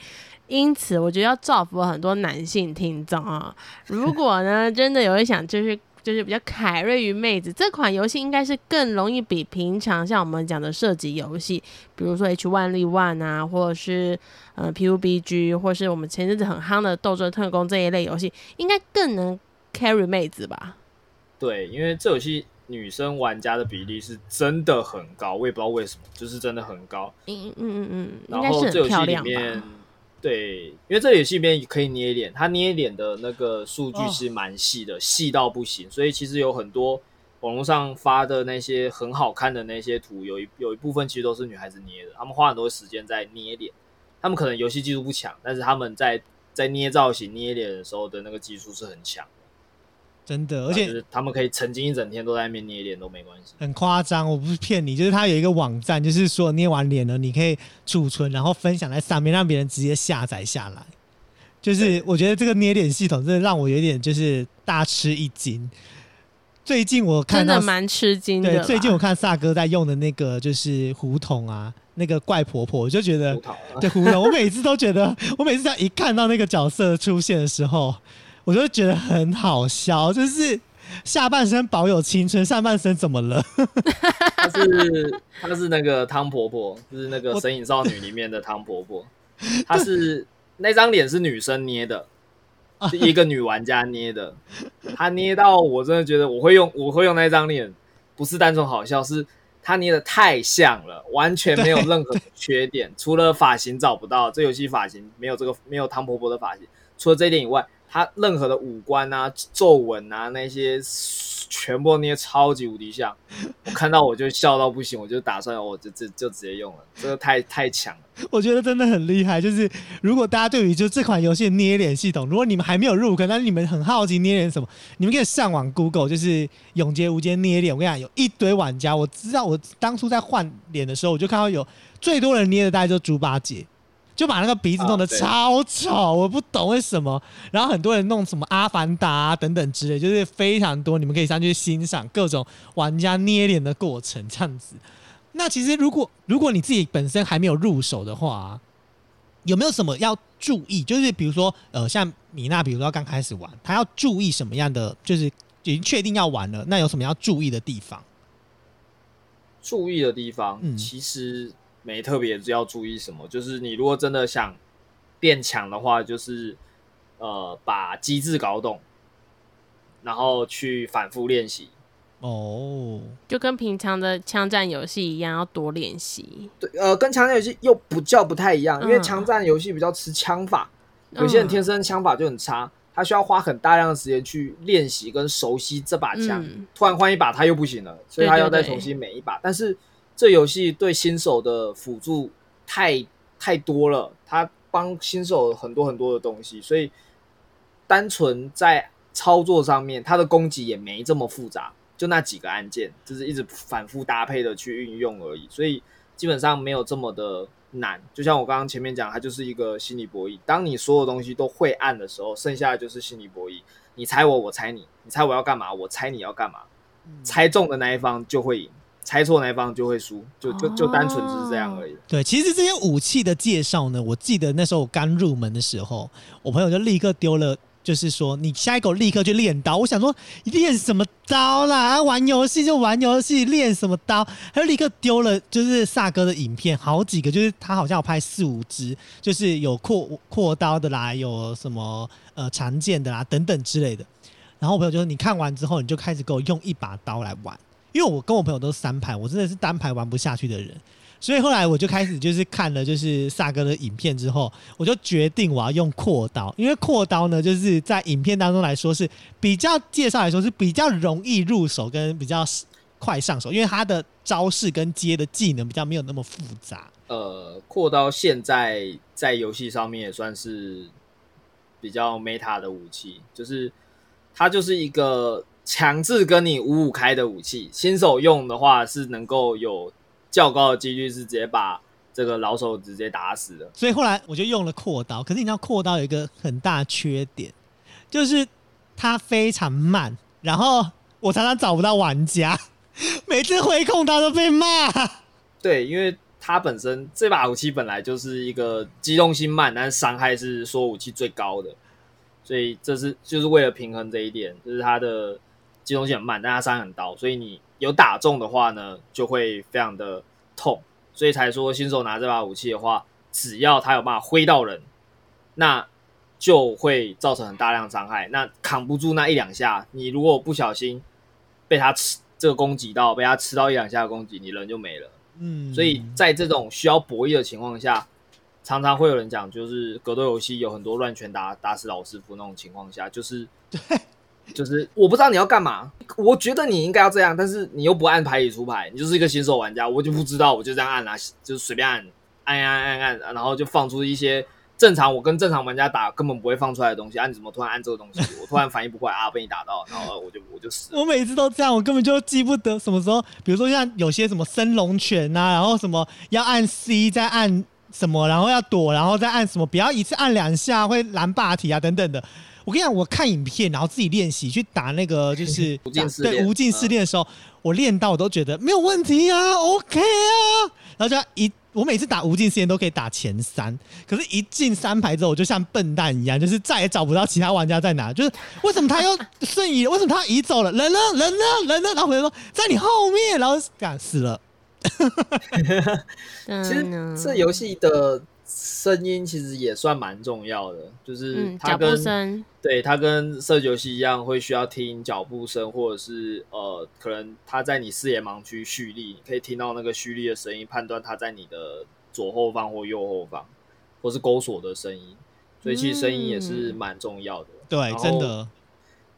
因此，我觉得要造福很多男性听众啊。如果呢，真的有人想就是就是比较凯瑞于妹子，这款游戏应该是更容易比平常像我们讲的射击游戏，比如说 H1Z1 啊，或者是呃 PUBG，或是我们前阵子很夯的《斗争特工》这一类游戏，应该更能 carry 妹子吧？对，因为这游戏女生玩家的比例是真的很高，我也不知道为什么，就是真的很高。嗯嗯嗯嗯，然后这游戏里面。对，因为这里游戏里面可以捏脸，他捏脸的那个数据是蛮细的，细、oh. 到不行。所以其实有很多网络上发的那些很好看的那些图，有一有一部分其实都是女孩子捏的，他们花很多时间在捏脸。他们可能游戏技术不强，但是他们在在捏造型、捏脸的时候的那个技术是很强。真的，而且就是他们可以沉浸一整天都在那边捏脸都没关系，很夸张。我不是骗你，就是他有一个网站，就是说捏完脸了，你可以储存，然后分享在上面，让别人直接下载下来。就是我觉得这个捏脸系统真的让我有点就是大吃一惊。最近我看到真的蛮吃惊的。对，最近我看萨哥在用的那个就是胡同啊，那个怪婆婆，我就觉得对胡同，我每次都觉得，我每次在一看到那个角色出现的时候。我就觉得很好笑，就是下半身保有青春，上半身怎么了？她是她是那个汤婆婆，就是那个《神隐少女》里面的汤婆婆。她是那张脸是女生捏的，是一个女玩家捏的。她捏到我真的觉得我会用，我会用那张脸，不是单纯好笑，是她捏的太像了，完全没有任何缺点，除了发型找不到。这游戏发型没有这个，没有汤婆婆的发型，除了这一点以外。他任何的五官啊、皱纹啊那些，全部捏超级无敌像。我看到我就笑到不行，我就打算我就就就直接用了，这个太太强了。我觉得真的很厉害。就是如果大家对于就这款游戏捏脸系统，如果你们还没有入坑，但是你们很好奇捏脸什么，你们可以上网 Google，就是永劫无间捏脸。我跟你讲，有一堆玩家，我知道我当初在换脸的时候，我就看到有最多人捏的大概就猪八戒。就把那个鼻子弄得超丑，哦，我不懂为什么。然后很多人弄什么阿凡达啊等等之类，就是非常多，你们可以上去欣赏各种玩家捏脸的过程，这样子。那其实如果如果你自己本身还没有入手的话，有没有什么要注意？就是比如说，呃，像米娜，比如说刚开始玩，她要注意什么样的？就是已经确定要玩了，那有什么要注意的地方？注意的地方，嗯，其实。没特别要注意什么，就是你如果真的想变强的话，就是呃把机制搞懂，然后去反复练习。哦，就跟平常的枪战游戏一样，要多练习。对，呃，跟枪战游戏又不叫不太一样，因为枪战游戏比较吃枪法，嗯，有些人天生枪法就很差，他需要花很大量的时间去练习跟熟悉这把枪，嗯，突然换一把他又不行了，所以他要再重新每一把，对对对，但是。这游戏对新手的辅助太太多了，它帮新手很多很多的东西，所以单纯在操作上面，它的攻击也没这么复杂，就那几个按键，就是一直反复搭配的去运用而已，所以基本上没有这么的难。就像我刚刚前面讲，它就是一个心理博弈。当你所有东西都会按的时候，剩下的就是心理博弈。你猜我，我猜你，你猜我要干嘛，我猜你要干嘛，猜中的那一方就会赢。猜错那一方就会输，就就就单纯只是这样而已。对，其实这些武器的介绍呢，我记得那时候我刚入门的时候，我朋友就立刻丢了，就是说你下一口立刻去练刀。我想说练什么刀啦？玩游戏就玩游戏，练什么刀？他就立刻丢了，就是萨哥的影片，好几个，就是他好像有拍四五支，就是有扩扩刀的啦，有什么呃长剑的啦等等之类的。然后我朋友就说，你看完之后，你就开始给我用一把刀来玩。因为我跟我朋友都是三排，我真的是单排玩不下去的人，所以后来我就开始就是看了就是萨哥的影片之后，我就决定我要用阔刀，因为阔刀呢就是在影片当中来说是比较介绍来说是比较容易入手跟比较快上手，因为他的招式跟接的技能比较没有那么复杂。呃，阔刀现在在游戏上面也算是比较 meta 的武器，就是它就是一个。强制跟你五五开的武器，新手用的话是能够有较高的几率是直接把这个老手直接打死的。所以后来我就用了阔刀，可是你知道阔刀有一个很大缺点，就是它非常慢，然后我常常找不到玩家，每次回控它都被骂。对，因为它本身这把武器本来就是一个机动性慢，但是伤害是所有武器最高的，所以这是就是为了平衡这一点，就是它的机动性很慢，但他伤害很高，所以你有打中的话呢，就会非常的痛，所以才说新手拿这把武器的话，只要他有办法挥到人，那就会造成很大量伤害。那扛不住那一两下，你如果不小心被他吃这个攻击到，被他吃到一两下的攻击，你人就没了。嗯，所以在这种需要博弈的情况下，常常会有人讲，就是格斗游戏有很多乱拳打打死老师傅那种情况下，就是对，就是我不知道你要干嘛，我觉得你应该要这样，但是你又不按牌理出牌，你就是一个新手玩家，我就不知道，我就这样按啊，就是随便按，按按按按，然后就放出一些正常我跟正常玩家打根本不会放出来的东西，啊，你怎么突然按这个东西？我突然反应不过来啊，被你打到，然后我就我就死。我每次都这样，我根本就记不得什么时候，比如说像有些什么升龙拳呐、啊，然后什么要按 C 再按什么，然后要躲，然后再按什么，不要一次按两下会蓝霸体啊等等的。我跟你讲，我看影片，然后自己练习去打那个就是无尽试对无尽试炼的时候，嗯、我练到我都觉得没有问题啊，OK 啊，然后就一我每次打无尽试炼都可以打前三，可是，一进三排之后，我就像笨蛋一样，就是再也找不到其他玩家在哪，就是为什么他又瞬移，为什么他移走了，人呢，人呢，人呢，然后回来说在你后面，然后干死了。其实这游戏的。声音其实也算蛮重要的，就是它跟、嗯、对它跟射击游戏一样，会需要听脚步声，或者是呃，可能它在你视野盲区蓄力，你可以听到那个蓄力的声音，判断它在你的左后方或右后方，或是钩锁的声音。所以其实声音也是蛮重要的。嗯、对，真的。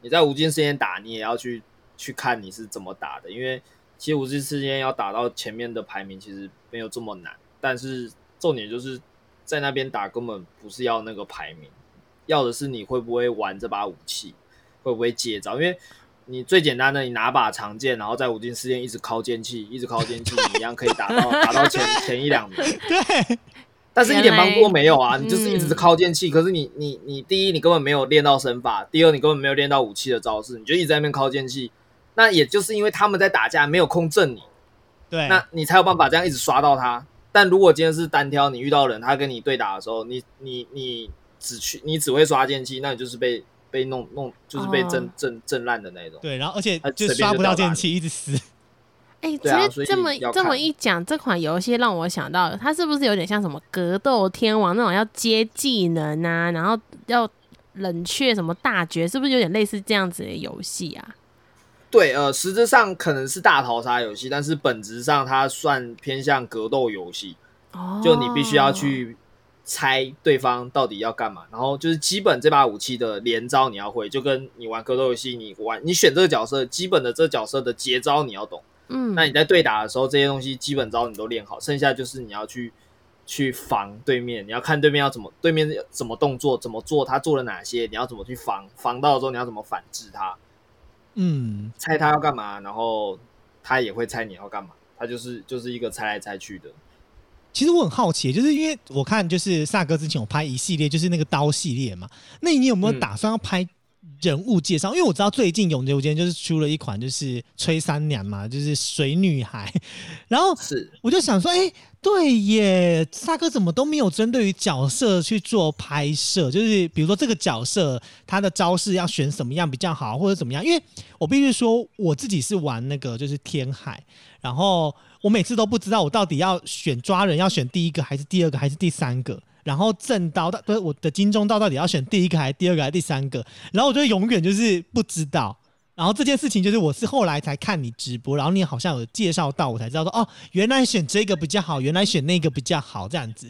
你在无尽时间打，你也要去去看你是怎么打的，因为其实无尽时间要打到前面的排名，其实没有这么难，但是重点就是。在那边打根本不是要那个排名，要的是你会不会玩这把武器，会不会接招。因为你最简单的，你拿把长剑，然后在五金试炼一直靠剑气，一直靠剑气，你一样可以打到 打到前前一两名。对，但是一点帮助都没有啊！你就是一直是靠剑气，嗯、可是你你你第一你根本没有练到身法，第二你根本没有练到武器的招式，你就一直在那边靠剑气。那也就是因为他们在打架没有空震你，对，那你才有办法这样一直刷到他。但如果今天是单挑，你遇到人，他跟你对打的时候，你你你只去，你只会刷剑气，那你就是被被弄弄，就是被震震震烂的那种。对，然后而且就刷不到剑气，一直死。哎、欸，其实这么这么一讲，这款游戏让我想到，它是不是有点像什么格斗天王那种要接技能啊，然后要冷却什么大绝，是不是有点类似这样子的游戏啊？对，呃，实质上可能是大逃杀游戏，但是本质上它算偏向格斗游戏。哦，就你必须要去猜对方到底要干嘛，然后就是基本这把武器的连招你要会，就跟你玩格斗游戏，你玩你选这个角色，基本的这个角色的节招你要懂。嗯，那你在对打的时候，这些东西基本招你都练好，剩下就是你要去去防对面，你要看对面要怎么，对面怎么动作，怎么做，他做了哪些，你要怎么去防，防到的时候你要怎么反制他。嗯，猜他要干嘛，然后他也会猜你要干嘛，他就是就是一个猜来猜去的。其实我很好奇，就是因为我看就是萨哥之前有拍一系列，就是那个刀系列嘛，那你有没有打算要拍人物介绍？嗯、因为我知道最近永杰无间就是出了一款就是崔三娘嘛，就是水女孩，然后是我就想说，哎、欸。对耶，萨哥怎么都没有针对于角色去做拍摄？就是比如说这个角色他的招式要选什么样比较好，或者怎么样？因为我必须说我自己是玩那个就是天海，然后我每次都不知道我到底要选抓人要选第一个还是第二个还是第三个，然后正刀不是我的金钟刀到底要选第一个还是第二个还是第三个，然后我就永远就是不知道。然后这件事情就是我是后来才看你直播，然后你好像有介绍到，我才知道说哦，原来选这个比较好，原来选那个比较好这样子。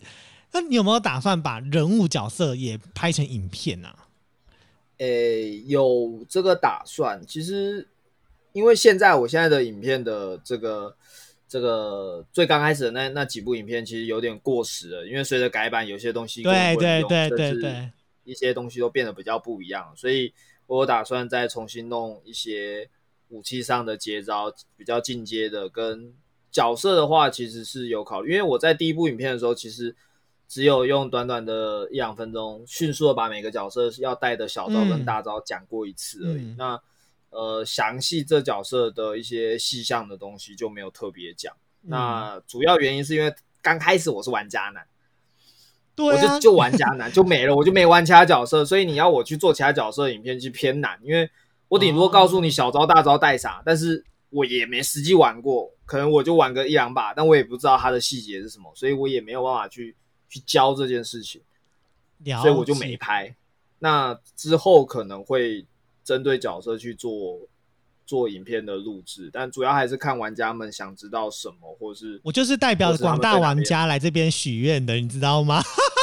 那你有没有打算把人物角色也拍成影片呢？啊？诶，有这个打算。其实因为现在我现在的影片的这个这个最刚开始的那那几部影片其实有点过时了，因为随着改版，有些东西对对对对对，一些东西都变得比较不一样，所以。我打算再重新弄一些武器上的接招，比较进阶的。跟角色的话，其实是有考虑，因为我在第一部影片的时候，其实只有用短短的一两分钟，迅速的把每个角色要带的小招跟大招讲过一次而已。嗯、那呃详细这角色的一些细项的东西就没有特别讲。嗯、那主要原因是因为刚开始我是玩家男，对、啊，我就就玩家男就没了，我就没玩其他角色，所以你要我去做其他角色的影片就偏难，因为我顶多告诉你小招大招带啥，但是我也没实际玩过，可能我就玩个一两把，但我也不知道它的细节是什么，所以我也没有办法去去教这件事情，所以我就没拍。那之后可能会针对角色去做做影片的录制，但主要还是看玩家们想知道什么，或是我就是代表广大玩家来这边许愿的，你知道吗？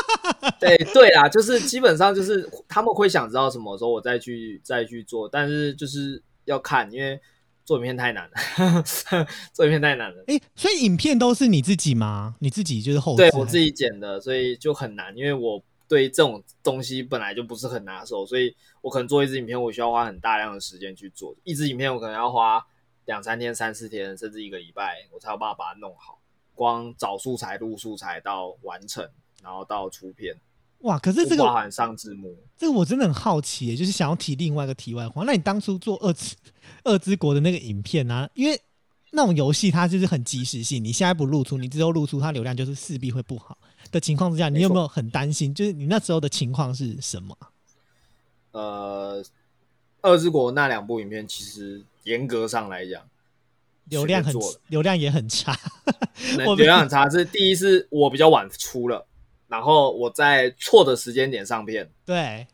对对啦，就是基本上就是他们会想知道什么时候我再去再去做，但是就是要看，因为做影片太难了，做影片太难了。哎、欸，所以影片都是你自己吗？你自己就是后制？对，我自己剪的，所以就很难，因为我。对这种东西本来就不是很拿手，所以我可能做一支影片，我需要花很大量的时间去做。一支影片我可能要花两三天、三四天，甚至一个礼拜，我才有办法把它弄好。光找素材、录素材到完成，然后到出片。哇！可是这个包含上字幕，这个我真的很好奇，就是想要提另外一个题外话。那你当初做二之二之国的那个影片呢、啊？因为那种游戏它就是很即时性，你现在不露出，你之后露出，它流量就是势必会不好。的情况之下，你有没有很担心？就是你那时候的情况是什么？呃，二之国那两部影片，其实严格上来讲，流量很流量也很差。流量很差是第一，是我比较晚出了，然后我在错的时间点上片。对，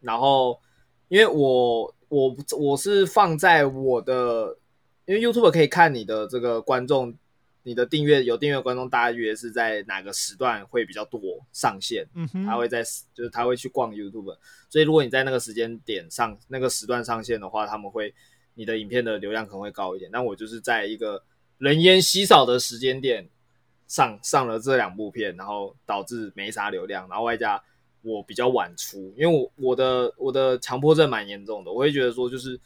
然后因为我我我是放在我的，因为 YouTube 可以看你的这个观众。你的订阅有订阅观众大约是在哪个时段会比较多上线？嗯哼，他会在就是他会去逛 YouTube，所以如果你在那个时间点上那个时段上线的话，他们会你的影片的流量可能会高一点。但我就是在一个人烟稀少的时间点上上了这两部片，然后导致没啥流量，然后外加我比较晚出，因为我我的我的强迫症蛮严重的，我会觉得说就是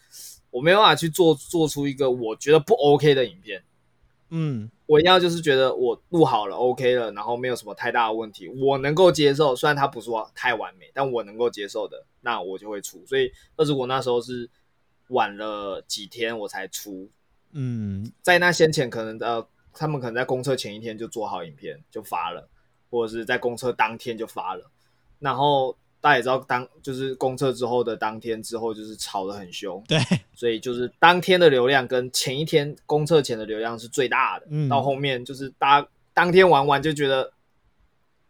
我没办法去做做出一个我觉得不 OK 的影片。嗯，我一定要就是觉得我录好了，OK 了，然后没有什么太大的问题，我能够接受。虽然它不是说太完美，但我能够接受的，那我就会出。所以，二十五那时候是晚了几天我才出。嗯，在那先前，可能呃，他们可能在公测前一天就做好影片就发了，或者是在公测当天就发了，然后。大家也知道，当就是公测之后的当天之后，就是吵得很凶。对，所以就是当天的流量跟前一天公测前的流量是最大的。嗯，到后面就是大家当天玩完就觉得，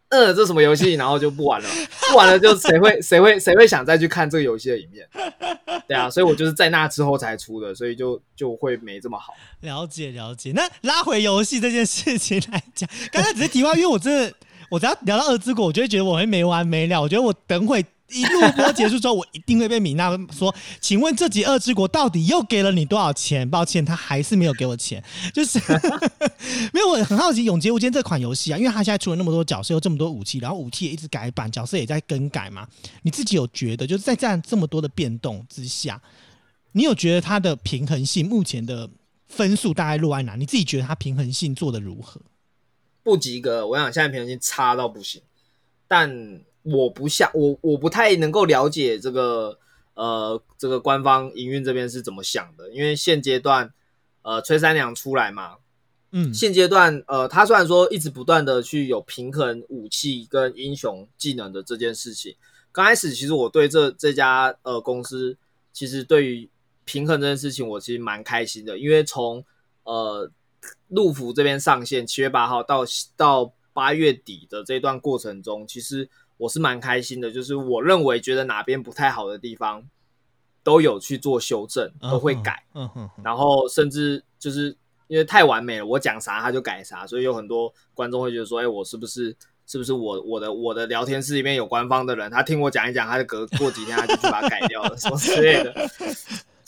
呃，这什么游戏，然后就不玩了。不玩了，就谁会谁会谁会想再去看这个游戏的影片？对啊，所以我就是在那之后才出的，所以就就会没这么好。了解了解。那拉回游戏这件事情来讲，刚才只是题外，因为我真的。我只要聊到二之国，我就会觉得我会没完没了。我觉得我等会一录播结束之后，我一定会被米娜说：“请问这集二之国到底又给了你多少钱？”抱歉，他还是没有给我钱。就是 没有，我很好奇《永劫无间》这款游戏啊，因为他现在出了那么多角色，有这么多武器，然后武器也一直改版，角色也在更改嘛。你自己有觉得，就是在这样这么多的变动之下，你有觉得它的平衡性目前的分数大概落在哪？你自己觉得它平衡性做得如何？不及格，我想现在平衡性差到不行，但我不像我我不太能够了解这个呃这个官方营运这边是怎么想的，因为现阶段呃崔三娘出来嘛，嗯，现阶段呃他虽然说一直不断的去有平衡武器跟英雄技能的这件事情，刚开始其实我对这这家呃公司其实对于平衡这件事情我其实蛮开心的，因为从呃。陆服这边上线七月八号到到八月底的这段过程中，其实我是蛮开心的。就是我认为觉得哪边不太好的地方，都有去做修正，都会改。然后甚至就是因为太完美了，我讲啥他就改啥，所以有很多观众会觉得说：“哎，我是不是是不是我我的我的聊天室里面有官方的人？他听我讲一讲，他就隔过几天他就去把它改掉了，什么之类的。”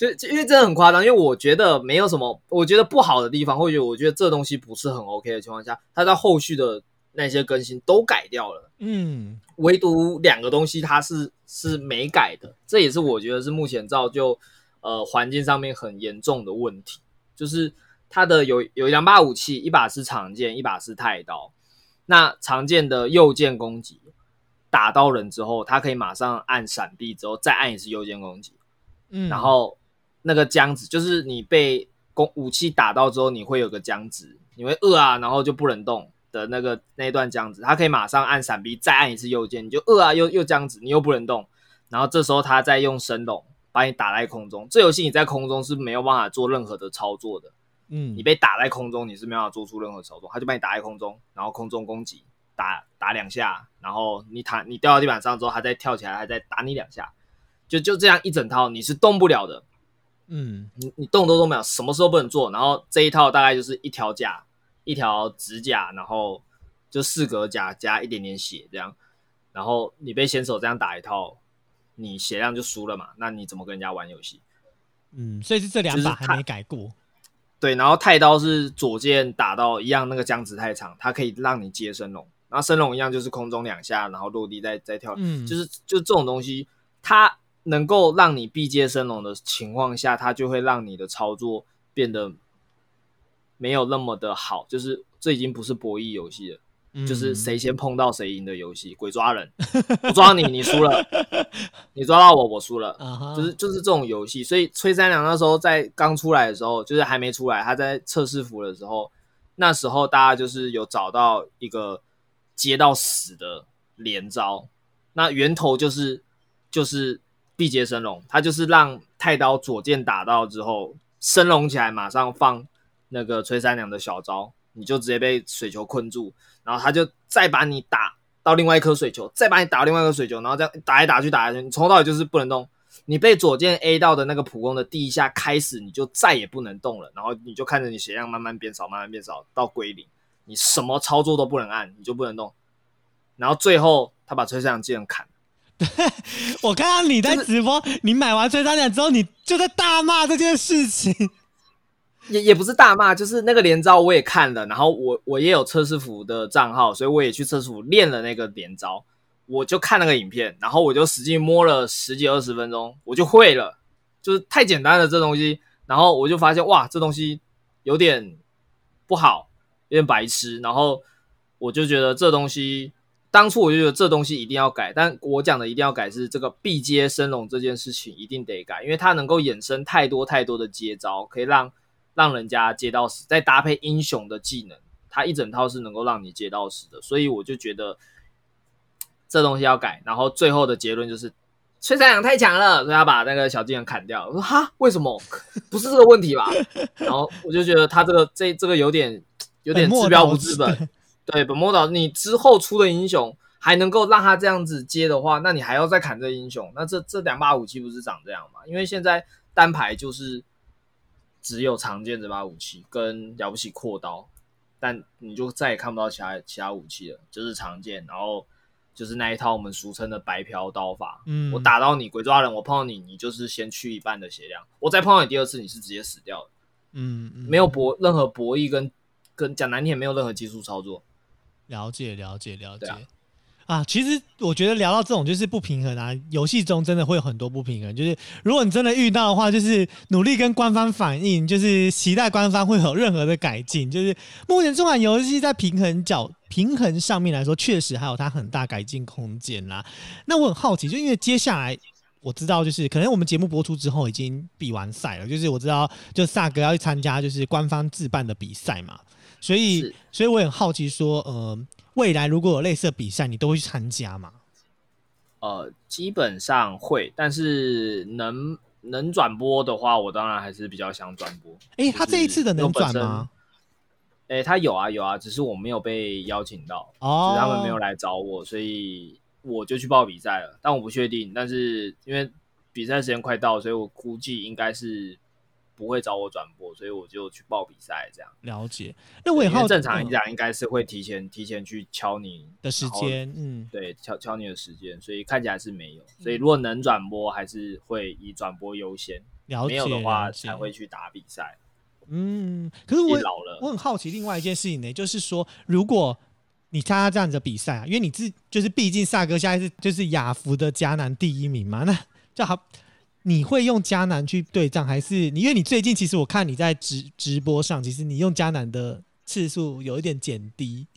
就就因为真的很夸张，因为我觉得没有什么，我觉得不好的地方，或者我觉得这东西不是很 OK 的情况下，它在后续的那些更新都改掉了，嗯，唯独两个东西它是是没改的，这也是我觉得是目前造就呃环境上面很严重的问题，就是它的有有两把武器，一把是长剑，一把是太刀，那长剑的右键攻击打到人之后，他可以马上按闪避之后再按一次右键攻击，嗯，然后。那个僵直，就是你被攻武器打到之后，你会有个僵直，你会饿啊，然后就不能动的那个那一段僵直，他可以马上按闪避再按一次右键，你就饿啊，又又僵直，你又不能动，然后这时候他再用升龙把你打在空中。这游戏你在空中是没有办法做任何的操作的，嗯，你被打在空中，你是没有办法做出任何操作，他就把你打在空中，然后空中攻击，打打两下，然后你躺你掉到地板上之后，他再跳起来，还再打你两下，就就这样一整套你是动不了的，嗯，你你动都动不了，什么时候不能做？然后这一套大概就是一条甲，一条指甲，然后就四格甲加一点点血这样，然后你被先手这样打一套，你血量就输了嘛？那你怎么跟人家玩游戏？嗯，所以是这两把还没改过。对，然后太刀是左键打到一样，那个僵直太长，它可以让你接升龙，然后升龙一样就是空中两下，然后落地再再跳，嗯，就是就这种东西，它能够让你必接升龙的情况下，它就会让你的操作变得没有那么的好，就是这已经不是博弈游戏了。就是谁先碰到谁赢的游戏，鬼抓人，我抓你，你输了；你抓到我，我输了。Uh huh. 就是就是这种游戏。所以崔三娘那时候在刚出来的时候，就是还没出来，他在测试服的时候，那时候大家就是有找到一个接到死的连招，那源头就是就是必接升龙，他就是让太刀左键打到之后升龙起来，马上放那个崔三娘的小招，你就直接被水球困住。然后他就再把你打到另外一颗水球，再把你打到另外一颗水球，然后这样打来打去打来打去，你从头到尾就是不能动。你被左键 A 到的那个普攻的第一下开始，你就再也不能动了。然后你就看着你血量慢慢变少，慢慢变少到归零，你什么操作都不能按，你就不能动。然后最后他把崔三娘技能砍。对，我看到你在直播，就是、你买完崔三娘之后，你就在大骂这件事情。也也不是大骂，就是那个连招我也看了，然后我我也有测试服的账号，所以我也去测试服练了那个连招，我就看那个影片，然后我就使劲摸了十几二十分钟，我就会了，就是太简单了这东西，然后我就发现哇，这东西有点不好，有点白痴，然后我就觉得这东西当初我就觉得这东西一定要改，但我讲的一定要改是这个必接升龙这件事情一定得改，因为它能够衍生太多太多的接招，可以让。让人家接到死，再搭配英雄的技能，它一整套是能够让你接到死的，所以我就觉得这东西要改。然后最后的结论就是崔三阳太强了，所以他把那个小技能砍掉。我说哈，为什么？不是这个问题吧？然后我就觉得他这个这这个有点有点治标不治本。对，本末倒置。你之后出的英雄还能够让他这样子接的话，那你还要再砍这英雄？那这这两把武器不是长这样吗？因为现在单排就是。只有常见这把武器跟了不起阔刀，但你就再也看不到其他其他武器了，就是常见，然后就是那一套我们俗称的白嫖刀法。嗯，我打到你鬼抓人，我碰到你，你就是先去一半的血量，我再碰到你第二次，你是直接死掉的。嗯，没有博任何博弈跟跟讲难听，没有任何技术操作。了解，了解，了解。啊，其实我觉得聊到这种就是不平衡啊，游戏中真的会有很多不平衡。就是如果你真的遇到的话，就是努力跟官方反映，就是期待官方会有任何的改进。就是目前这款游戏在平衡角平衡上面来说，确实还有它很大改进空间啦。那我很好奇，就因为接下来我知道，就是可能我们节目播出之后已经比完赛了，就是我知道就萨格要去参加就是官方自办的比赛嘛，所以所以我很好奇说，呃。未来如果有类似的比赛，你都会去参加吗？呃，基本上会，但是能能转播的话，我当然还是比较想转播。哎、欸，他这一次的能转吗？哎、欸，他有啊有啊，只是我没有被邀请到，哦，他们没有来找我，所以我就去报比赛了。但我不确定，但是因为比赛时间快到，所以我估计应该是。不会找我转播，所以我就去报比赛，这样了解。那我也好正常来讲，应该是会提前、嗯、提前去敲你的时间，嗯，对，敲敲你的时间，所以看起来是没有。所以如果能转播，还是会以转播优先。了解，没有的话才会去打比赛。嗯，可是我老了，我很好奇另外一件事情呢，就是说，如果你参加这样子的比赛啊，因为你自就是毕竟萨哥现在是就是亚服的迦南第一名嘛，那就好。你会用迦南去对战，还是你？因为你最近其实我看你在直直播上，其实你用迦南的次数有一点减低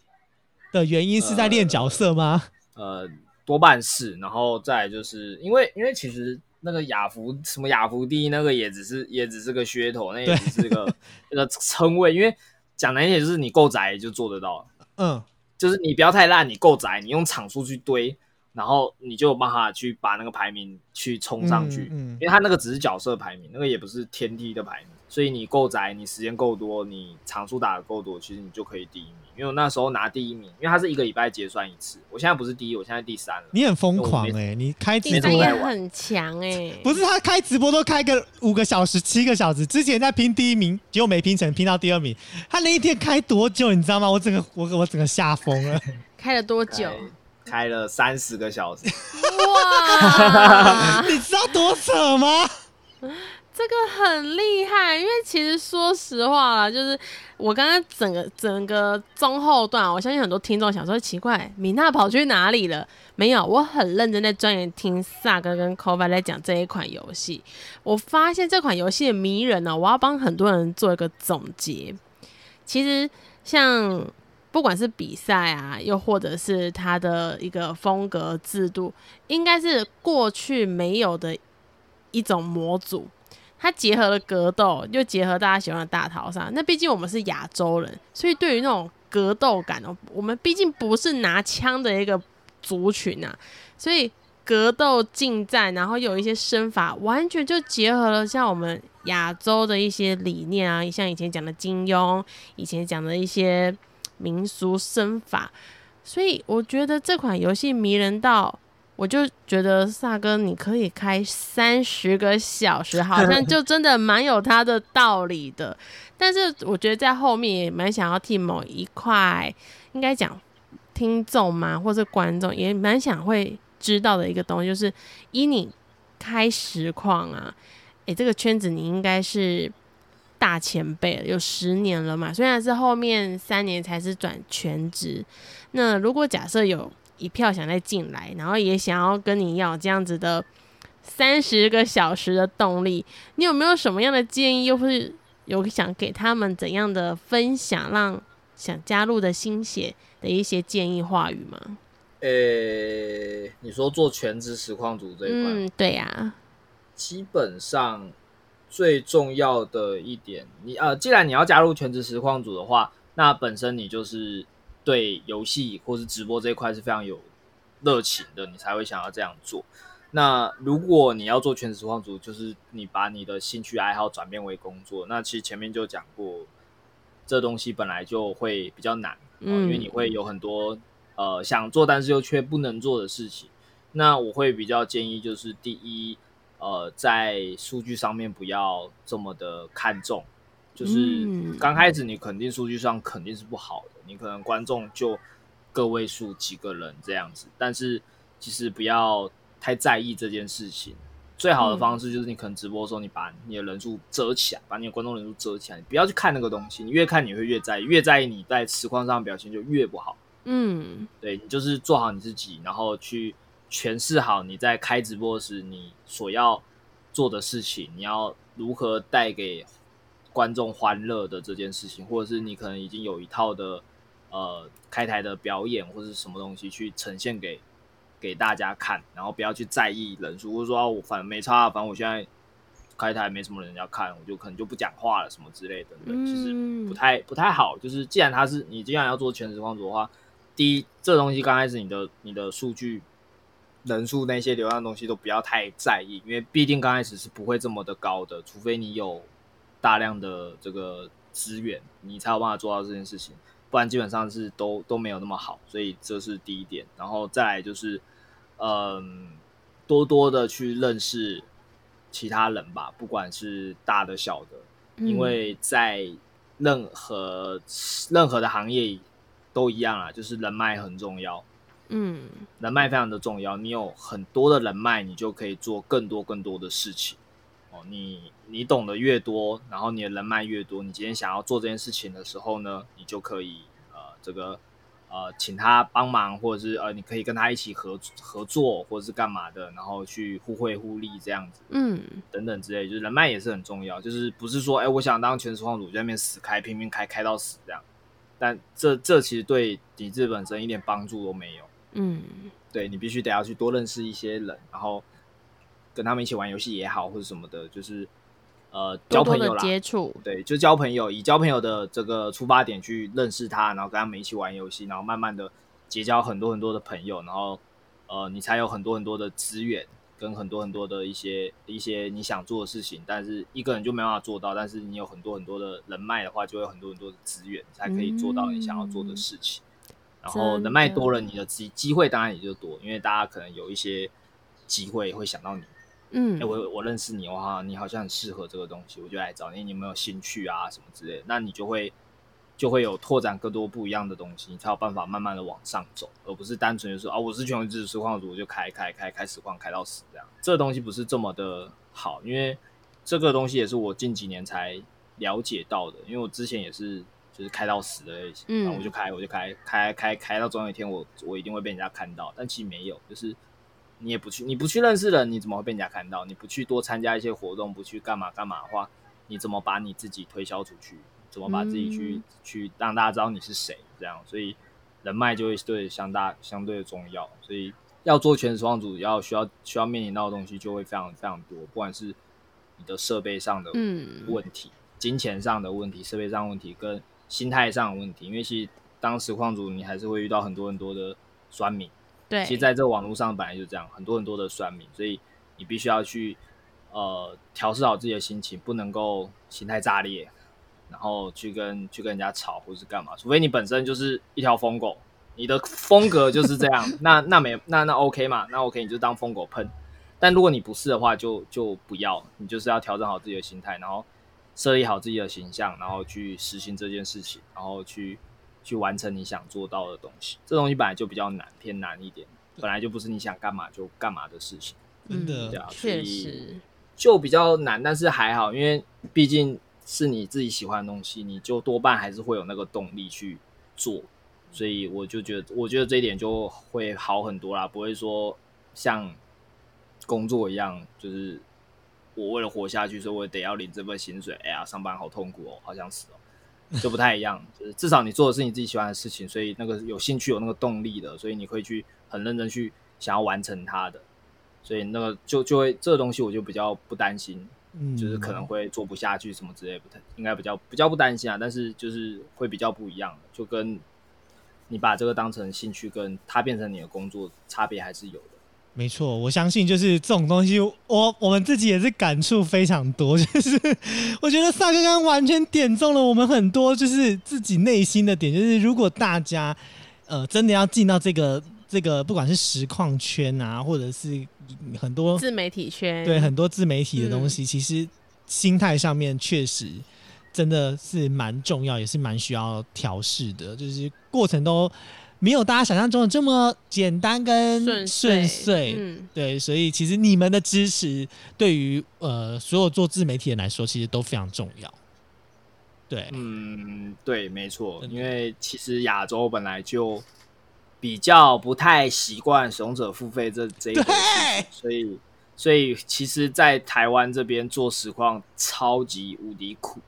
的原因是在练角色吗？呃，呃，多半是。然后再就是因为，因为其实那个雅福什么雅福第一，那个也只是也只是个噱头，那也只是个 那个称谓。因为讲难听点，就是你够宅就做得到。嗯，就是你不要太烂，你够宅，你用场数去堆。然后你就有办法去把那个排名去冲上去，嗯嗯、因为他那个只是角色排名，那个也不是天梯的排名。所以你够宅，你时间够多，你场数打的够多，其实你就可以第一名。因为我那时候拿第一名，因为他是一个礼拜结算一次。我现在不是第一，我现在第三了。你很疯狂哎、欸！你开直播也很强哎、欸！不是他开直播都开个五个小时、七个小时，之前在拼第一名，结果没拼成，拼到第二名。他那一天开多久，你知道吗？我整个我我整个吓疯了。开了多久？开了三十个小时，哇！你知道多扯吗？这个很厉害，因为其实说实话啦，就是我刚刚整个整个中后段，我相信很多听众想说奇怪，米娜跑去哪里了？没有，我很认真在钻研听萨哥跟 k o v a 在讲这一款游戏。我发现这款游戏的迷人呢、啊，我要帮很多人做一个总结。其实像。不管是比赛啊，又或者是他的一个风格制度，应该是过去没有的一种模组。它结合了格斗，又结合大家喜欢的大逃杀。那毕竟我们是亚洲人，所以对于那种格斗感哦，我们毕竟不是拿枪的一个族群啊，所以格斗近战，然后有一些身法，完全就结合了像我们亚洲的一些理念啊，像以前讲的金庸，以前讲的一些。民俗身法，所以我觉得这款游戏迷人到，我就觉得萨哥你可以开三十个小时，好像就真的蛮有它的道理的。但是我觉得在后面也蛮想要替某一块，应该讲听众嘛，或者观众也蛮想会知道的一个东西，就是以你开实况啊，诶、这个圈子你应该是。大前辈了，有十年了嘛，虽然是后面三年才是转全职。那如果假设有一票想再进来，然后也想要跟你要这样子的三十个小时的动力，你有没有什么样的建议，又是有想给他们怎样的分享，让想加入的新血的一些建议话语吗？呃、欸，你说做全职实况组这一块，嗯，对呀、啊，基本上。最重要的一点，你呃，既然你要加入全职实况组的话，那本身你就是对游戏或是直播这一块是非常有热情的，你才会想要这样做。那如果你要做全职实况组，就是你把你的兴趣爱好转变为工作，那其实前面就讲过，这东西本来就会比较难，嗯，因为你会有很多呃想做但是又却不能做的事情。那我会比较建议就是第一。呃，在数据上面不要这么的看重，就是刚开始你肯定数据上肯定是不好的，你可能观众就个位数几个人这样子，但是其实不要太在意这件事情。最好的方式就是你可能直播的时候，你把你的人数遮起来，把你的观众人数遮起来，你不要去看那个东西，你越看你会越在意，越在意你在实况上的表现就越不好。嗯，对，你就是做好你自己，然后去。诠释好你在开直播时你所要做的事情，你要如何带给观众欢乐的这件事情，或者是你可能已经有一套的呃开台的表演或者是什么东西去呈现给给大家看，然后不要去在意人数，或者说、啊、我反正没差，反正我现在开台没什么人要看，我就可能就不讲话了什么之类的，对，其实不太不太好。就是既然他是你既然要做全职实况主的话，第一这东西刚开始你的你的数据。人数那些流量东西都不要太在意，因为毕竟刚开始是不会这么的高的，除非你有大量的这个资源，你才有办法做到这件事情，不然基本上是都都没有那么好。所以这是第一点，然后再来就是，嗯，多多的去认识其他人吧，不管是大的小的，因为在任何任何的行业都一样啊，就是人脉很重要。嗯，人脉非常的重要。你有很多的人脉，你就可以做更多更多的事情。哦，你你懂得越多，然后你的人脉越多，你今天想要做这件事情的时候呢，你就可以呃这个呃请他帮忙，或者是呃你可以跟他一起合合作，或者是干嘛的，然后去互惠互利这样子。嗯，等等之类，就是人脉也是很重要。就是不是说哎，我想当全职实况主在那边死开，拼命开开到死这样，但这这其实对体制本身一点帮助都没有。嗯，对，你必须得要去多认识一些人，然后跟他们一起玩游戏也好，或者什么的，就是呃交朋友啦，接触，对，就交朋友，以交朋友的这个出发点去认识他，然后跟他们一起玩游戏，然后慢慢的结交很多很多的朋友，然后呃你才有很多很多的资源。跟很多很多的一些一些你想做的事情，但是一个人就没办法做到。但是你有很多很多的人脉的话，就会有很多很多的资源，才可以做到你想要做的事情。嗯、然后人脉多了，你的机机会当然也就多，因为大家可能有一些机会会想到你。嗯，哎、欸，我我认识你，哇，你好像很适合这个东西，我就来找你。你有没有兴趣啊？什么之类的，那你就会。就会有拓展更多不一样的东西，你才有办法慢慢的往上走，而不是单纯就说啊，我是全职实况主，我就开开开开实况开到死这样。这个东西不是这么的好，因为这个东西也是我近几年才了解到的，因为我之前也是就是开到死的类型，然后我就开我就开开开开到总有一天我我一定会被人家看到，但其实没有，就是你也不去你不去认识人，你怎么会被人家看到？你不去多参加一些活动，不去干嘛干嘛的话，你怎么把你自己推销出去？怎么把自己去、嗯、去让大家知道你是谁？这样，所以人脉就会对相大相对的重要。所以要做全职实况主，要需要需要面临到的东西就会非常非常多，不管是你的设备上的问题、嗯、金钱上的问题、设备上的问题跟心态上的问题。因为其实当实况主，你还是会遇到很多很多的酸民。对，其实在这个网络上本来就这样，很多很多的酸民，所以你必须要去呃调试好自己的心情，不能够心态炸裂。然后去跟去跟人家吵，或是干嘛？除非你本身就是一条疯狗，你的风格就是这样，那那没那那 OK 嘛？那 OK，你就当疯狗喷。但如果你不是的话，就就不要，你就是要调整好自己的心态，然后设立好自己的形象，然后去实行这件事情，然后去去完成你想做到的东西。这东西本来就比较难，偏难一点，本来就不是你想干嘛就干嘛的事情。真的，对啊，确实就比较难，但是还好，因为毕竟。是你自己喜欢的东西，你就多半还是会有那个动力去做，所以我就觉得，我觉得这一点就会好很多啦，不会说像工作一样，就是我为了活下去，所以我得要领这份薪水。哎呀，上班好痛苦哦，好想死哦，就不太一样。就是至少你做的是你自己喜欢的事情，所以那个有兴趣、有那个动力的，所以你会去很认真去想要完成它的，所以那个就就会这个东西，我就比较不担心。嗯，就是可能会做不下去什么之类，不太应该比较比较不担心啊。但是就是会比较不一样，就跟你把这个当成兴趣，跟它变成你的工作，差别还是有的。没错，我相信就是这种东西，我我们自己也是感触非常多。就是我觉得萨哥刚刚完全点中了我们很多，就是自己内心的点。就是如果大家呃真的要进到这个。这个不管是实况圈啊，或者是很多自媒体圈，对很多自媒体的东西，嗯、其实心态上面确实真的是蛮重要，也是蛮需要调试的。就是过程都没有大家想象中的这么简单跟顺遂。顺遂嗯、对，所以其实你们的支持对于呃所有做自媒体人来说，其实都非常重要。对，嗯，对，没错，因为其实亚洲本来就。比较不太习惯使用者付费这这一回事，所以所以其实，在台湾这边做实况超级无敌苦，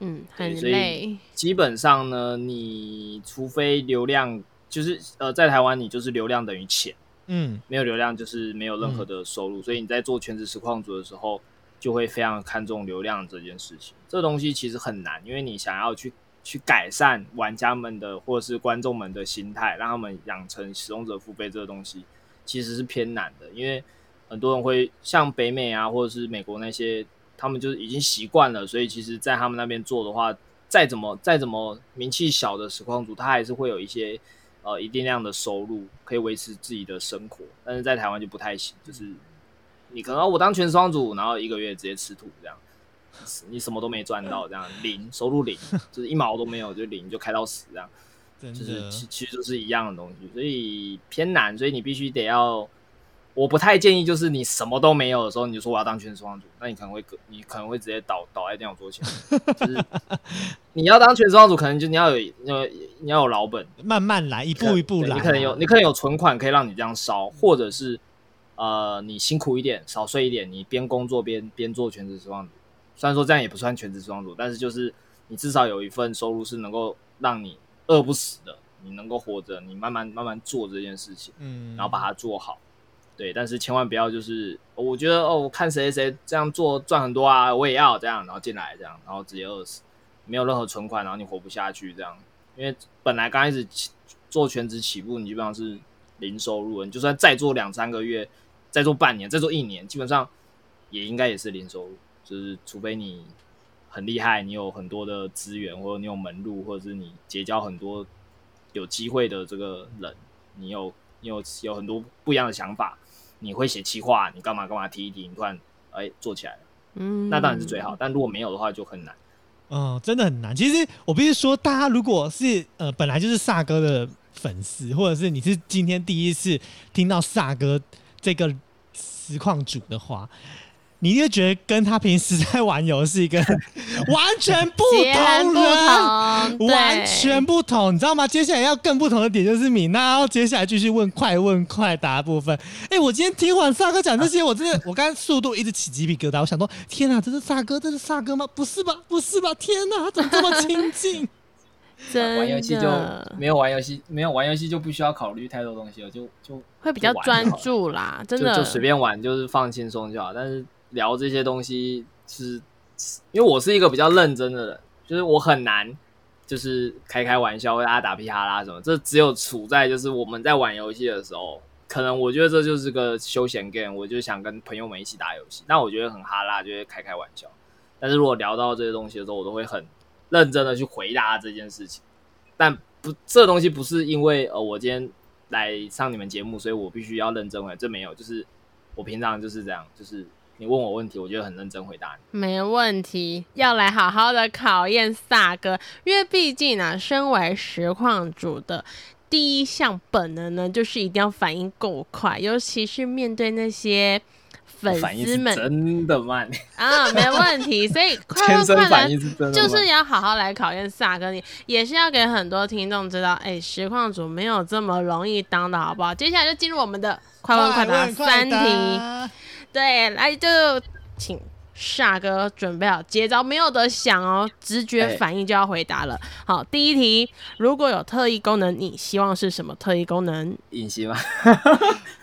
嗯，很累。基本上呢，你除非流量，就是呃，在台湾你就是流量等于钱，嗯，没有流量就是没有任何的收入，嗯、所以你在做全职实况组的时候，就会非常看重流量这件事情。这东西其实很难，因为你想要去。去改善玩家们的或者是观众们的心态，让他们养成使用者付费这个东西，其实是偏难的。因为很多人会像北美啊，或者是美国那些，他们就是已经习惯了，所以其实，在他们那边做的话，再怎么再怎么名气小的实况组，他还是会有一些呃一定量的收入，可以维持自己的生活。但是在台湾就不太行，就是你可能我当全实况主，然后一个月直接吃土这样。你什么都没赚到，这样零收入零，就是一毛都没有，就零就开到死这样，就是其其实就是一样的东西，所以偏难，所以你必须得要，我不太建议就是你什么都没有的时候，你就说我要当全职实况主，那你可能会你可能会直接倒倒在电脑桌前，就是 你要当全职实况主，可能就你要有要你要有老本，慢慢来，一步一步来，你可能有你可能有存款可以让你这样烧，或者是呃你辛苦一点，少睡一点，你边工作边边做全职实况主。虽然说这样也不算全职实况主，但是就是你至少有一份收入是能够让你饿不死的，你能够活着，你慢慢慢慢做这件事情，嗯，然后把它做好，对，但是千万不要就是我觉得哦，我看谁谁这样做赚很多啊，我也要这样，然后进来这样，然后直接饿死，没有任何存款，然后你活不下去这样，因为本来刚开始起做全职起步，你基本上是零收入，你就算再做两三个月，再做半年，再做一年，基本上也应该也是零收入，就是除非你很厉害，你有很多的资源，或者你有门路，或者是你结交很多有机会的这个人，你有你有有很多不一样的想法。你会写企划，你干嘛干嘛提一提，你突然哎做起来了，嗯，那当然是最好。但如果没有的话，就很难。嗯，真的很难。其实我必须说，大家如果是呃本来就是萨哥的粉丝，或者是你是今天第一次听到萨哥这个实况主的话。你就觉得跟他平时在玩游戏跟 完全不同人，完全不同，你知道吗？接下来要更不同的点就是米娜，然后接下来继续问快问快答部分。哎、欸，我今天听完萨哥讲这些，我真的，我刚才速度一直起鸡皮疙瘩。我想说，天哪，这是萨哥，这是萨哥吗？不是吧，不是吧？天哪，他怎么这么亲近？玩游戏就没有玩游戏，没有玩游戏就不需要考虑太多东西了，就就会比较专注啦。真的，就随便玩，就是放轻松就好。但是。聊这些东西是，因为我是一个比较认真的人，就是我很难，就是开开玩笑，为大家打屁哈啦什么。这只有处在就是我们在玩游戏的时候，可能我觉得这就是个休闲 game，我就想跟朋友们一起打游戏。那我觉得很哈拉，就会开开玩笑。但是如果聊到这些东西的时候，我都会很认真的去回答这件事情。但不，这东西不是因为呃我今天来上你们节目，所以我必须要认真回来。这没有，就是我平常就是这样，就是。你问我问题，我就很认真回答你。没问题，要来好好的考验萨哥，因为毕竟呢、啊，身为实况主的第一项本能呢，就是一定要反应够快，尤其是面对那些粉丝们，真的慢 啊，没问题。所以快问快答就是要好好来考验萨哥，你也是要给很多听众知道，哎，实况组没有这么容易当的，好不好？接下来就进入我们的快问快答三题。对，来就请夏哥准备好接招，没有得想哦，直觉反应就要回答了。欸、好，第一题，如果有特异功能，你希望是什么特异功能？隐形吗？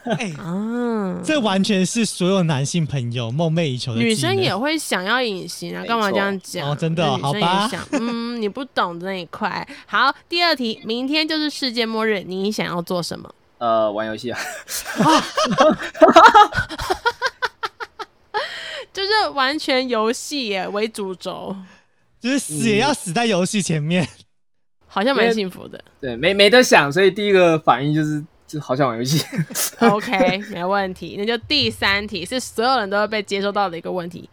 哎、欸，嗯，这完全是所有男性朋友梦寐以求的。女生也会想要隐形啊，干嘛这样讲？哦，真的、哦，好吧。嗯，你不懂的那一块。好，第二题，明天就是世界末日，你想要做什么？呃，玩游戏啊。就是完全游戏耶为主轴，就是死也要死在游戏前面，嗯、好像蛮幸福的。对，没没得想，所以第一个反应就是就好想玩游戏。OK，没问题。那就第三题是所有人都会被接收到的一个问题，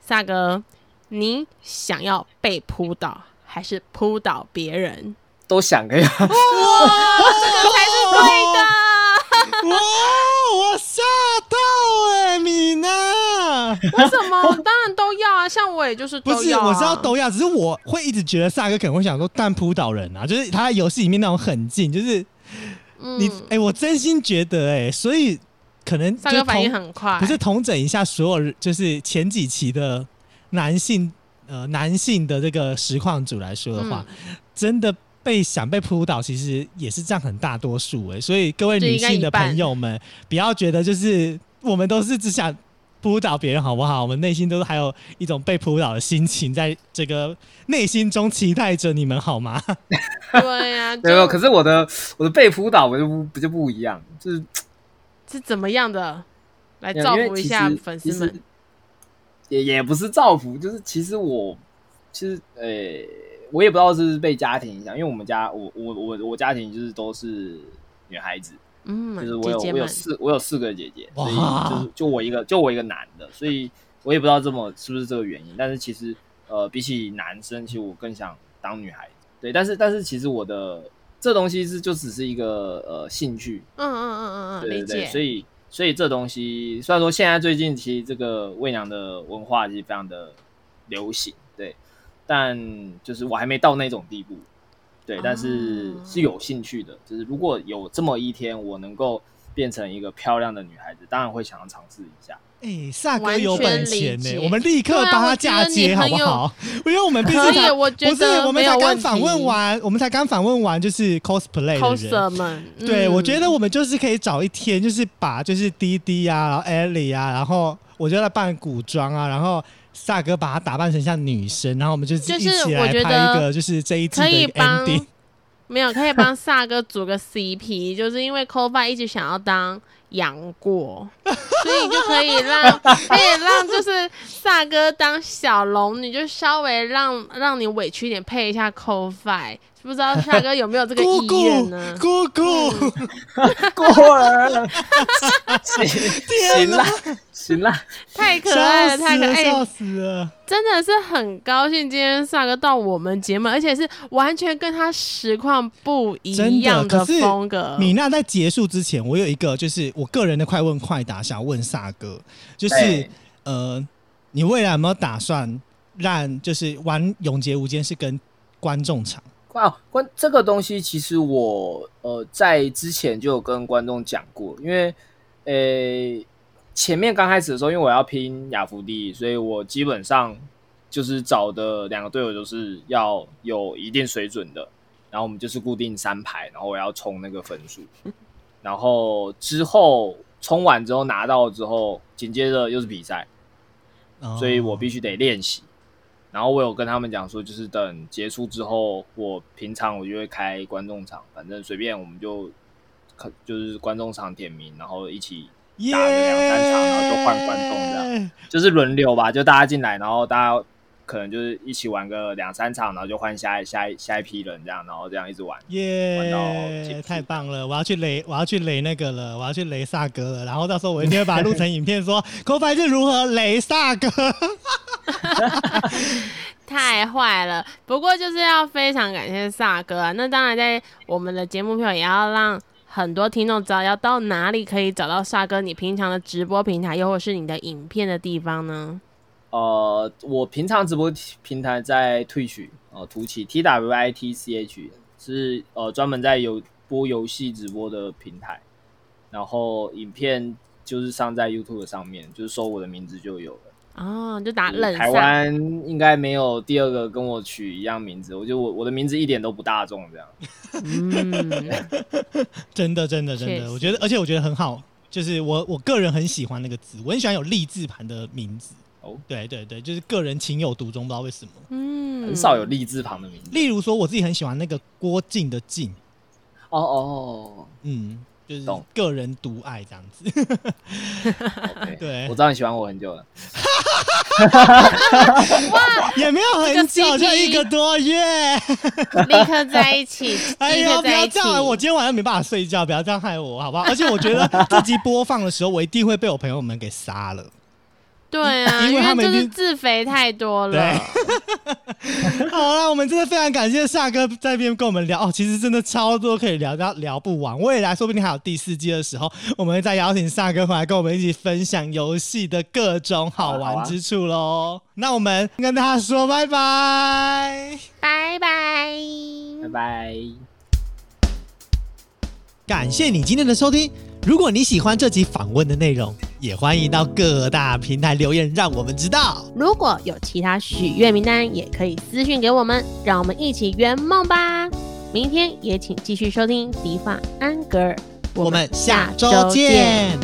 萨哥，你想要被扑倒还是扑倒别人？都想呀。哇，这个才是对的。哇，我吓到哎、欸，米娜。为什么？当然都要啊！像我也就是都要、啊、不是，我知道都要，只是我会一直觉得萨哥可能会想说，但扑倒人啊，就是他在游戏里面那种很近，就是你哎、欸，我真心觉得哎、欸，所以可能萨哥反应很快，不是同整一下所有就是前几期的男性呃男性的这个实况组来说的话，嗯、真的被想被扑倒，其实也是占很大多数哎、欸，所以各位女性的朋友们，不要觉得就是我们都是只想。扑倒别人好不好？我们内心都还有一种被扑倒的心情，在这个内心中期待着你们好吗？对呀、啊，没有。可是我的我的被扑倒，我就不不就不一样，就是是怎么样的？来造福一下粉丝们。也也不是造福，就是其实我其实呃、欸，我也不知道是不是被家庭影响，因为我们家我我我我家庭就是都是女孩子。嗯，就是我有姐姐我有四我有四个姐姐，所以就是就我一个就我一个男的，所以我也不知道这么是不是这个原因。但是其实呃，比起男生，其实我更想当女孩子。对，但是但是其实我的这东西是就只是一个呃兴趣。嗯嗯嗯嗯嗯，对对对。所以所以这东西虽然说现在最近其实这个喂娘的文化其实非常的流行，对，但就是我还没到那种地步。对，但是是有兴趣的，就是如果有这么一天，我能够变成一个漂亮的女孩子，当然会想要尝试一下。哎、欸，萨哥有本钱呢、欸，我们立刻帮他嫁啊接好不好？因为我们毕竟才我觉得不是，我们才刚访问完，我们才刚访问完就是 cosplay 的人对、嗯、我觉得我们就是可以找一天，就是把就是滴滴啊，然后 Ellie 啊，然后我就在扮古装啊，然后萨哥把她打扮成像女生，然后我们就一起来拍一个就是这一季的 ending。没有，可以帮萨哥组个 CP，就是因为 Ko-Fi 一直想要当杨过，所以你就可以让 可以让就是萨哥当小龙女，就稍微让让你委屈一点，配一下 Ko-Fi。不知道萨哥有没有这个意愿呢？姑姑，过儿，行了，行 了，太可爱了，太可爱，笑死了！真的是很高兴今天萨哥到我们节目，而且是完全跟他实况不一样的风格。米娜在结束之前，我有一个就是我个人的快问快答，想问萨哥，就是呃，你未来有没有打算让就是玩《永劫无间》是跟观众场？啊，关这个东西其实我呃在之前就有跟观众讲过，因为呃、欸、前面刚开始的时候，因为我要拼亚服第一，所以我基本上就是找的两个队友都是要有一定水准的，然后我们就是固定三排，然后我要冲那个分数，然后之后冲完之后拿到之后，紧接着又是比赛，所以我必须得练习。然后我有跟他们讲说，就是等结束之后，我平常我就会开观众场，反正随便我们就，就是观众场点名，然后一起打个两三场，然后就换观众这样，就是轮流吧，就大家进来，然后大家可能就是一起玩个两三场，然后就换下一下一下一批人这样，然后这样一直玩。耶、yeah，玩到太棒了！我要去雷，我要去雷那个了，我要去雷萨哥了。然后到时候我一定会把它录成影片，说 Ko-Fi 是如何雷萨哥。太坏了！不过就是要非常感谢萨哥啊。那当然，在我们的节目票也要让很多听众知道，要到哪里可以找到萨哥。你平常的直播平台，又或是你的影片的地方呢？呃，我平常直播平台在 Twitch 呃，突起 T W I T C H 是呃专门在游播游戏直播的平台。然后影片就是上在 YouTube 上面，就是搜我的名字就有了。哦，就打冷。台湾应该没有第二个跟我取一样名字，我觉得我我的名字一点都不大众，这样。嗯，真的真的真的，我觉得，而且我觉得很好，就是我我个人很喜欢那个字，我很喜欢有立字盘的名字。哦，对对对，就是个人情有独钟，不知道为什么。嗯，很少有立字旁的名字。例如说，我自己很喜欢那个郭靖的靖。哦哦，嗯。就是个人独爱这样子，okay, 对，我知道你喜欢我很久了，哇，也没有很久，就一个多月，立刻在一起，哎呀，不要这样，我今天晚上没办法睡觉，不要这样害我，好不好？而且我觉得这集播放的时候，我一定会被我朋友们给杀了。对啊，因为他们就是自肥太多了。对，好了，我们真的非常感谢夏哥在这边跟我们聊哦，其实真的超多可以聊，到聊不完。未来说不定还有第四季的时候，我们会再邀请夏哥回来跟我们一起分享游戏的各种好玩之处喽。啊啊、那我们跟大家说拜拜，拜拜，拜拜。感谢你今天的收听。如果你喜欢这集访问的内容，也欢迎到各大平台留言，让我们知道。如果有其他许愿名单，也可以私讯给我们，让我们一起圆梦吧。明天也请继续收听迪发安格尔，我们下周见。